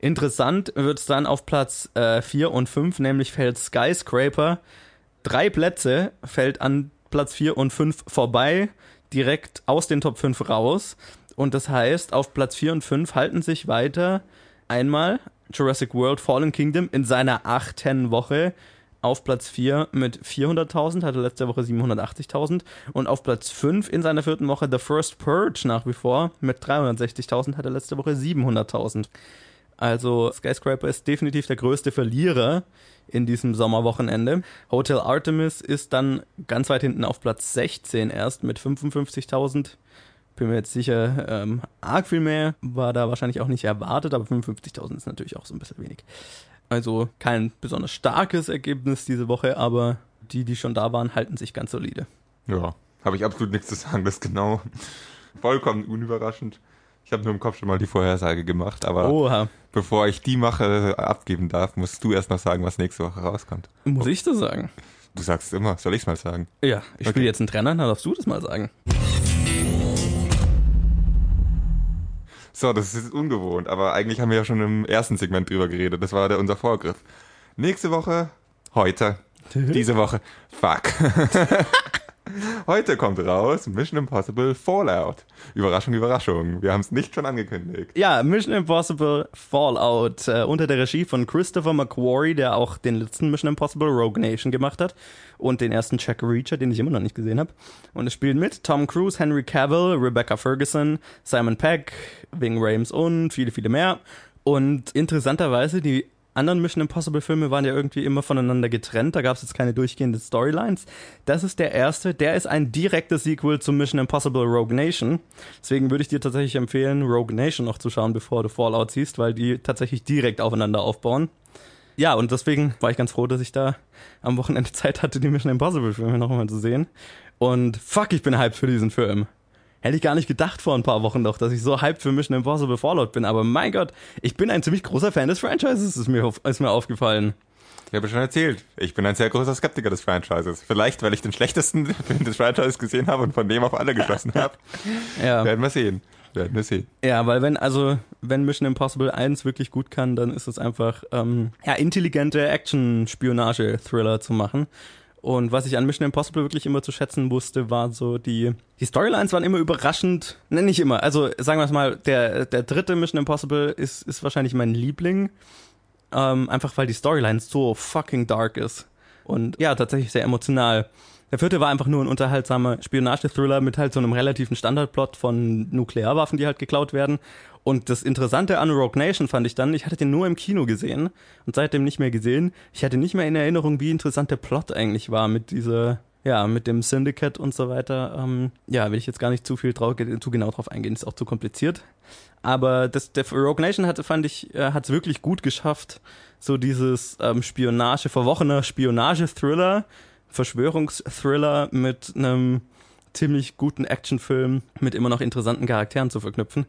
Interessant wird es dann auf Platz äh, 4 und 5, nämlich fällt Skyscraper. Drei Plätze fällt an Platz 4 und 5 vorbei, direkt aus den Top 5 raus. Und das heißt, auf Platz 4 und 5 halten sich weiter einmal Jurassic World Fallen Kingdom in seiner achten Woche auf Platz 4 mit 400.000, hatte letzte Woche 780.000 und auf Platz 5 in seiner vierten Woche The First Purge nach wie vor mit 360.000, hatte letzte Woche 700.000. Also Skyscraper ist definitiv der größte Verlierer in diesem Sommerwochenende. Hotel Artemis ist dann ganz weit hinten auf Platz 16 erst mit 55.000. Bin mir jetzt sicher, ähm, arg viel mehr war da wahrscheinlich auch nicht erwartet, aber 55.000 ist natürlich auch so ein bisschen wenig. Also kein besonders starkes Ergebnis diese Woche, aber die, die schon da waren, halten sich ganz solide. Ja, habe ich absolut nichts zu sagen. Das ist genau vollkommen unüberraschend. Ich habe nur im Kopf schon mal die Vorhersage gemacht, aber Oha, bevor ich die mache, abgeben darf, musst du erst noch sagen, was nächste Woche rauskommt. muss ich das sagen? Du sagst immer, soll ich's mal sagen? Ja, ich spiele Okay. jetzt einen Trenner, dann darfst du das mal sagen. So, das ist ungewohnt, aber eigentlich haben wir ja schon im ersten Segment drüber geredet. Das war der, unser Vorgriff. Nächste Woche, heute, diese Woche, fuck. Heute kommt raus Mission Impossible Fallout. Überraschung, Überraschung. Wir haben es nicht schon angekündigt. Ja, Mission Impossible Fallout äh, unter der Regie von Christopher McQuarrie, der auch den letzten Mission Impossible Rogue Nation gemacht hat und den ersten Jack Reacher, den ich immer noch nicht gesehen habe. Und es spielt mit Tom Cruise, Henry Cavill, Rebecca Ferguson, Simon Pegg, Ving Rhames und viele, viele mehr. Und interessanterweise, die anderen Mission Impossible Filme waren ja irgendwie immer voneinander getrennt. Da gab es jetzt keine durchgehenden Storylines. Das ist der erste. Der ist ein direktes Sequel zu Mission Impossible Rogue Nation. Deswegen würde ich dir tatsächlich empfehlen, Rogue Nation noch zu schauen, bevor du Fallout siehst, weil die tatsächlich direkt aufeinander aufbauen. Ja, und deswegen war ich ganz froh, dass ich da am Wochenende Zeit hatte, die Mission Impossible Filme noch mal zu sehen. Und fuck, ich bin hyped für diesen Film. Hätte ich gar nicht gedacht vor ein paar Wochen noch, dass ich so hyped für Mission Impossible Fallout bin. Aber mein Gott, ich bin ein ziemlich großer Fan des Franchises, ist mir, ist mir aufgefallen. Ich habe schon erzählt, ich bin ein sehr großer Skeptiker des Franchises. Vielleicht, weil ich den schlechtesten Film des Franchises gesehen habe und von dem auf alle geschlossen habe. ja. Werden wir sehen. Werden wir sehen. Ja, weil wenn, also, wenn Mission Impossible 1 wirklich gut kann, dann ist es einfach, ähm, ja, intelligente Action-Spionage-Thriller zu machen. Und was ich an Mission Impossible wirklich immer zu schätzen wusste, war so die, die Storylines waren immer überraschend, ne, nicht immer, also sagen wir es mal, der, der dritte Mission Impossible ist, ist wahrscheinlich mein Liebling, ähm, einfach weil die Storyline so fucking dark ist. Und ja, tatsächlich sehr emotional. Der vierte war einfach nur ein unterhaltsamer Spionage-Thriller mit halt so einem relativen Standardplot von Nuklearwaffen, die halt geklaut werden. Und das Interessante an Rogue Nation fand ich dann, ich hatte den nur im Kino gesehen und seitdem nicht mehr gesehen. Ich hatte nicht mehr in Erinnerung, wie interessant der Plot eigentlich war mit dieser, ja, mit dem Syndicate und so weiter. Ähm, ja, will ich jetzt gar nicht zu viel drauf, zu genau drauf eingehen, ist auch zu kompliziert. Aber das, der Rogue Nation hatte, fand ich, äh, hat es wirklich gut geschafft, so dieses ähm, Spionage, verwochener Spionage-Thriller, Verschwörungsthriller mit einem ziemlich guten Actionfilm mit immer noch interessanten Charakteren zu verknüpfen.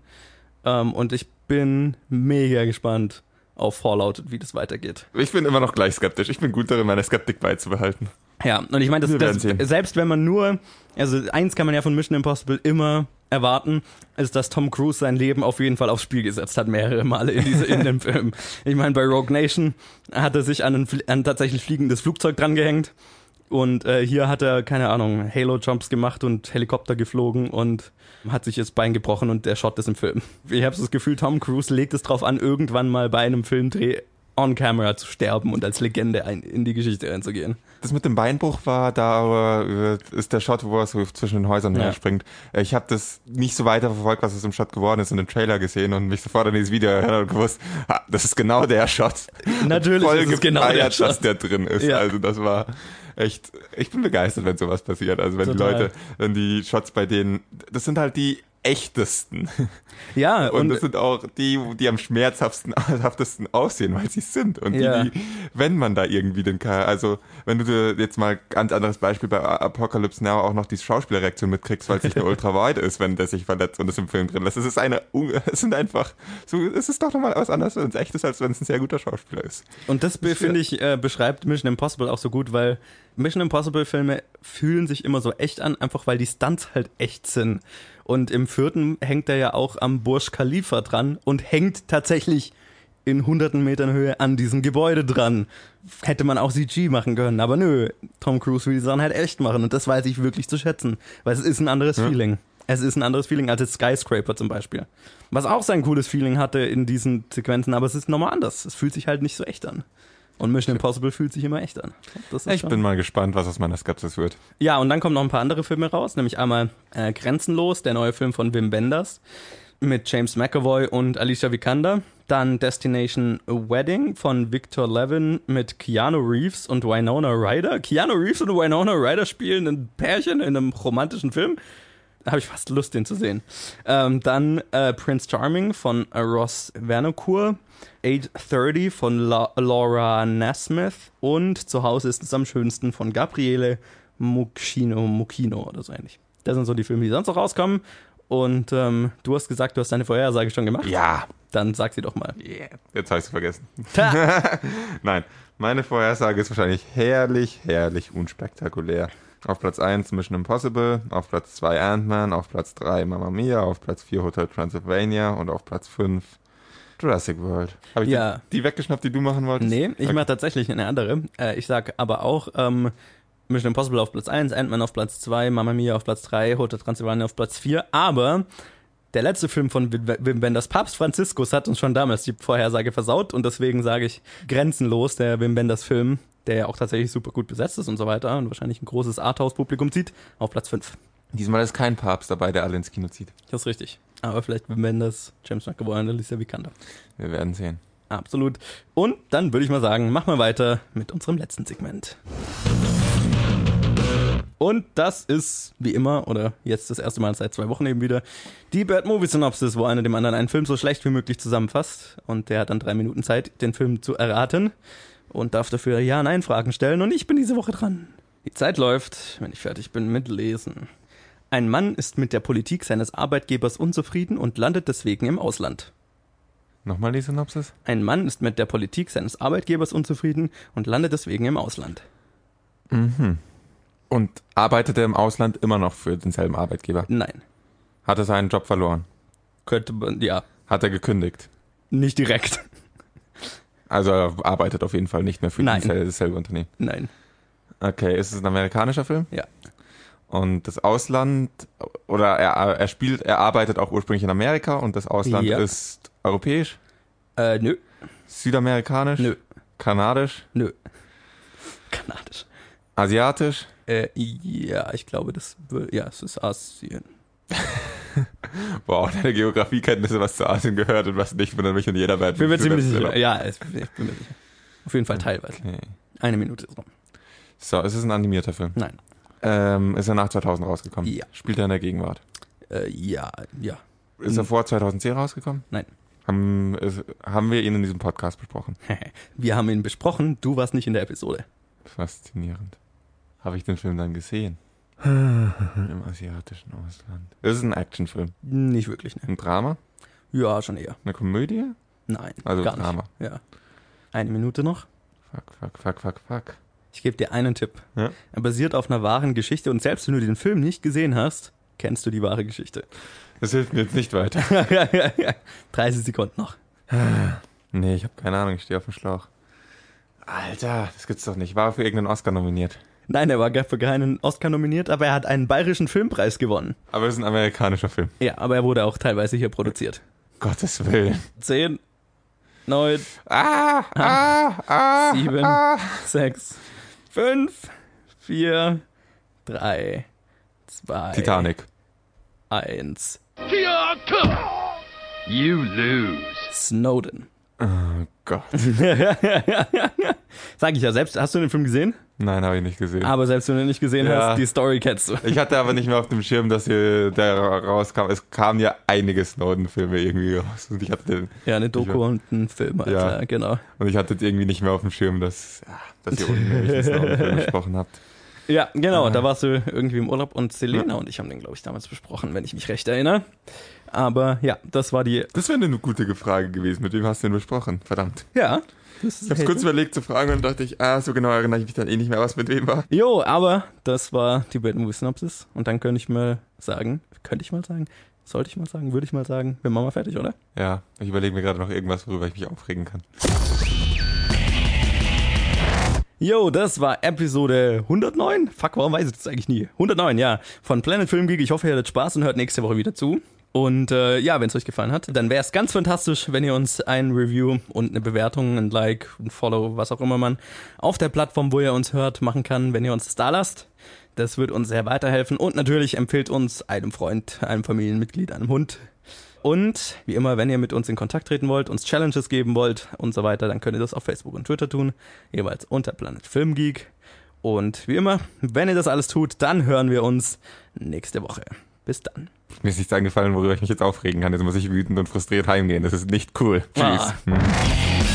Ähm, und ich bin mega gespannt auf Fallout und wie das weitergeht. Ich bin immer noch gleich skeptisch. Ich bin gut darin, meine Skeptik beizubehalten. Ja, und ich meine, das, das, selbst wenn man nur, also eins kann man ja von Mission Impossible immer erwarten, ist, dass Tom Cruise sein Leben auf jeden Fall aufs Spiel gesetzt hat, mehrere Male in, diese, in dem Film. Ich meine, bei Rogue Nation hat er sich an ein, an tatsächlich fliegendes Flugzeug drangehängt und äh, hier hat er, keine Ahnung, Halo-Jumps gemacht und Helikopter geflogen und hat sich das Bein gebrochen und der Shot ist im Film. Ich habe das Gefühl, Tom Cruise legt es drauf an, irgendwann mal bei einem Filmdreh on camera zu sterben und als Legende ein, in die Geschichte einzugehen. Das mit dem Beinbruch war da äh, ist der Shot, wo er so zwischen den Häusern ja. herspringt. Ich habe das nicht so weiter verfolgt, was aus dem Shot geworden ist, in dem Trailer gesehen und mich sofort an dieses Video erinnert und gewusst, ah, das ist genau der Shot. Natürlich Voll ist es genau der Shot. dass der drin ist. Ja. Also das war echt, ich bin begeistert, wenn sowas passiert. Also wenn Total. die Leute, wenn die Shots bei denen, das sind halt die echtesten. Ja, und, und das sind auch die, die am schmerzhaftesten aussehen, weil sie sind. Und ja. die, die, wenn man da irgendwie den also wenn du dir jetzt mal ganz anderes Beispiel bei Apocalypse Now auch noch die Schauspielerreaktion mitkriegst, weil es nicht eine ultra wide ist, wenn der sich verletzt und es im Film drin lässt. Es ist eine, es sind einfach, so, es ist doch nochmal was anderes, wenn es echt ist, als wenn es ein sehr guter Schauspieler ist. Und das, das finde ich, äh, beschreibt Mission Impossible auch so gut, weil Mission Impossible Filme fühlen sich immer so echt an, einfach weil die Stunts halt echt sind. Und im vierten hängt er ja auch am Burj Khalifa dran und hängt tatsächlich in hunderten Metern Höhe an diesem Gebäude dran. Hätte man auch CG machen können, aber nö, Tom Cruise will die Sachen halt echt machen und das weiß ich wirklich zu schätzen, weil es ist ein anderes ja. Feeling. Es ist ein anderes Feeling als jetzt Skyscraper zum Beispiel. Was auch sein cooles Feeling hatte in diesen Sequenzen, aber es ist nochmal anders. Es fühlt sich halt nicht so echt an. Und Mission Impossible fühlt sich immer echt an. ich bin mal gespannt, was aus meiner Skepsis wird. Ja, und dann kommen noch ein paar andere Filme raus, nämlich einmal äh, Grenzenlos, der neue Film von Wim Wenders mit James McAvoy und Alicia Vikander. Dann Destination Wedding von Victor Levin mit Keanu Reeves und Winona Ryder. Keanu Reeves und Winona Ryder spielen ein Pärchen in einem romantischen Film. Da habe ich fast Lust, den zu sehen. Ähm, dann äh, Prince Charming von äh, Ross Vernocourt. Age 30 von La Laura Nasmith und Zu Hause ist es am schönsten von Gabriele Mucchino, Mucchino oder so ähnlich. Das sind so die Filme, die sonst noch rauskommen. Und ähm, du hast gesagt, du hast deine Vorhersage schon gemacht. Ja. Dann sag sie doch mal. Yeah. Jetzt habe ich sie vergessen. Nein, meine Vorhersage ist wahrscheinlich herrlich, herrlich unspektakulär. Auf Platz 1 Mission Impossible, auf Platz 2 Ant-Man, auf Platz 3 Mamma Mia, auf Platz 4 Hotel Transylvania und auf Platz 5 Jurassic World. Habe ich ja. die, die, weggeschnappt, die du machen wolltest? Nee, ich okay. mache tatsächlich eine andere. Äh, ich sag aber auch ähm, Mission Impossible auf Platz 1, Ant-Man auf Platz 2, Mamma Mia auf Platz 3, Hotel Transylvania auf Platz 4. Aber der letzte Film von Wim Wenders, Papst Franziskus, hat uns schon damals die Vorhersage versaut und deswegen sage ich grenzenlos, der Wim Wenders Film, der ja auch tatsächlich super gut besetzt ist und so weiter und wahrscheinlich ein großes Arthouse-Publikum zieht, auf Platz 5. Diesmal ist kein Papst dabei, der alle ins Kino zieht. Das ist richtig. Aber vielleicht Wim Wenders, James McAvoy und Alicia Vikander. Wir werden sehen. Absolut. Und dann würde ich mal sagen, machen wir weiter mit unserem letzten Segment. Und das ist, wie immer, oder jetzt das erste Mal seit zwei Wochen eben wieder, die Bad Movie Synopsis, wo einer dem anderen einen Film so schlecht wie möglich zusammenfasst. Und der hat dann drei Minuten Zeit, den Film zu erraten. Und darf dafür Ja-Nein-Fragen stellen. Und ich bin diese Woche dran. Die Zeit läuft, wenn ich fertig bin mit Lesen. Ein Mann ist mit der Politik seines Arbeitgebers unzufrieden und landet deswegen im Ausland. Nochmal die Synopsis? Ein Mann ist mit der Politik seines Arbeitgebers unzufrieden und landet deswegen im Ausland. Mhm. Und arbeitet er im Ausland immer noch für denselben Arbeitgeber? Nein. Hat er seinen Job verloren? Könnte man, ja. Hat er gekündigt? Nicht direkt. Also er arbeitet auf jeden Fall nicht mehr für Nein. dasselbe Unternehmen. Nein. Okay, ist es ein amerikanischer Film? Ja. Und das Ausland, oder er, er spielt, er arbeitet auch ursprünglich in Amerika und das Ausland Ja. ist europäisch, Äh, nö. südamerikanisch, Nö. kanadisch, Nö. Kanadisch. asiatisch. Äh, ja, ich glaube, das will, ja, es ist Asien. Boah, deine Geografiekenntnisse, was zu Asien gehört und was nicht, wundert mich und jeder wird. Bin mir ziemlich sicher. Ja, es, ich bin mir sicher. Auf jeden Fall teilweise. Okay. Eine Minute ist rum. So, es ist ein animierter Film. Nein. Ähm, ist er nach 2000 rausgekommen? Ja. Spielt er in der Gegenwart? Äh, ja, ja. Ist er vor 2010 rausgekommen? Nein. Haben, ist, haben wir ihn in diesem Podcast besprochen? Wir haben ihn besprochen, du warst nicht in der Episode. Faszinierend. Habe ich den Film dann gesehen? Im asiatischen Ausland. Es ist ein Actionfilm. Nicht wirklich, ne? Ein Drama? Ja, schon eher. Eine Komödie? Nein, Also gar Drama. nicht. Ja. Eine Minute noch. Fuck, fuck, fuck, fuck, fuck. Ich gebe dir einen Tipp. Ja? Er basiert auf einer wahren Geschichte und selbst wenn du den Film nicht gesehen hast, kennst du die wahre Geschichte. Das hilft mir jetzt nicht weiter. 30 Sekunden noch. Nee, ich habe keine Ahnung, ich stehe auf dem Schlauch. Alter, das gibt's doch nicht. War für irgendeinen Oscar nominiert. Nein, er war gar für keinen Oscar nominiert, aber er hat einen bayerischen Filmpreis gewonnen. Aber es ist ein amerikanischer Film. Ja, aber er wurde auch teilweise hier produziert. Gottes Willen. 10, 9, Ah, ah, ah, 7, ah. 6, 5, 4, 3, 2, Titanic. 1. You lose. Snowden. Oh Gott. Sag ich ja selbst. Hast du den Film gesehen? Nein, habe ich nicht gesehen. Aber selbst wenn du nicht gesehen Ja. hast, die Story kennst du. Ich hatte aber nicht mehr auf dem Schirm, dass hier der rauskam. Es kamen ja einige Snowden-Filme irgendwie raus. Und ich hatte den, Ja, eine Doku und ein Film, Alter, Ja. genau. und ich hatte irgendwie nicht mehr auf dem Schirm, dass, ja, dass ihr unten Snowden-Film gesprochen habt. Ja, genau, da warst du irgendwie im Urlaub und Selena und ich haben den, glaube ich, damals besprochen, wenn ich mich recht erinnere. Aber ja, das war die. Das wäre eine gute Frage gewesen. Mit wem hast du denn besprochen? Verdammt. Ja. Ich habe kurz überlegt zu fragen und dachte ich, ah, so genau erinnere ich mich dann eh nicht mehr, was mit wem war. Jo, aber das war die Bad Movie Synopsis. Und dann könnte ich mal sagen, könnte ich mal sagen, sollte ich mal sagen, würde ich mal sagen, wir machen mal fertig, oder? Ja, ich überlege mir gerade noch irgendwas, worüber ich mich aufregen kann. Jo, das war Episode 109. Fuck, warum weiß ich das eigentlich nie? 109, ja. Von Planet Film Geek. Ich hoffe, ihr hattet Spaß und hört nächste Woche wieder zu. Und äh, ja, wenn es euch gefallen hat, dann wäre es ganz fantastisch, wenn ihr uns ein Review und eine Bewertung, ein Like, ein Follow, was auch immer man auf der Plattform, wo ihr uns hört, machen kann, wenn ihr uns das da lasst. Das wird uns sehr weiterhelfen. Und natürlich empfiehlt uns einem Freund, einem Familienmitglied, einem Hund. Und wie immer, wenn ihr mit uns in Kontakt treten wollt, uns Challenges geben wollt und so weiter, dann könnt ihr das auf Facebook und Twitter tun, jeweils unter Planet Film Geek. Und wie immer, wenn ihr das alles tut, dann hören wir uns nächste Woche. Bis dann. Mir ist nichts eingefallen, worüber ich mich jetzt aufregen kann. Jetzt muss ich wütend und frustriert heimgehen. Das ist nicht cool. Tschüss. Ah. Hm.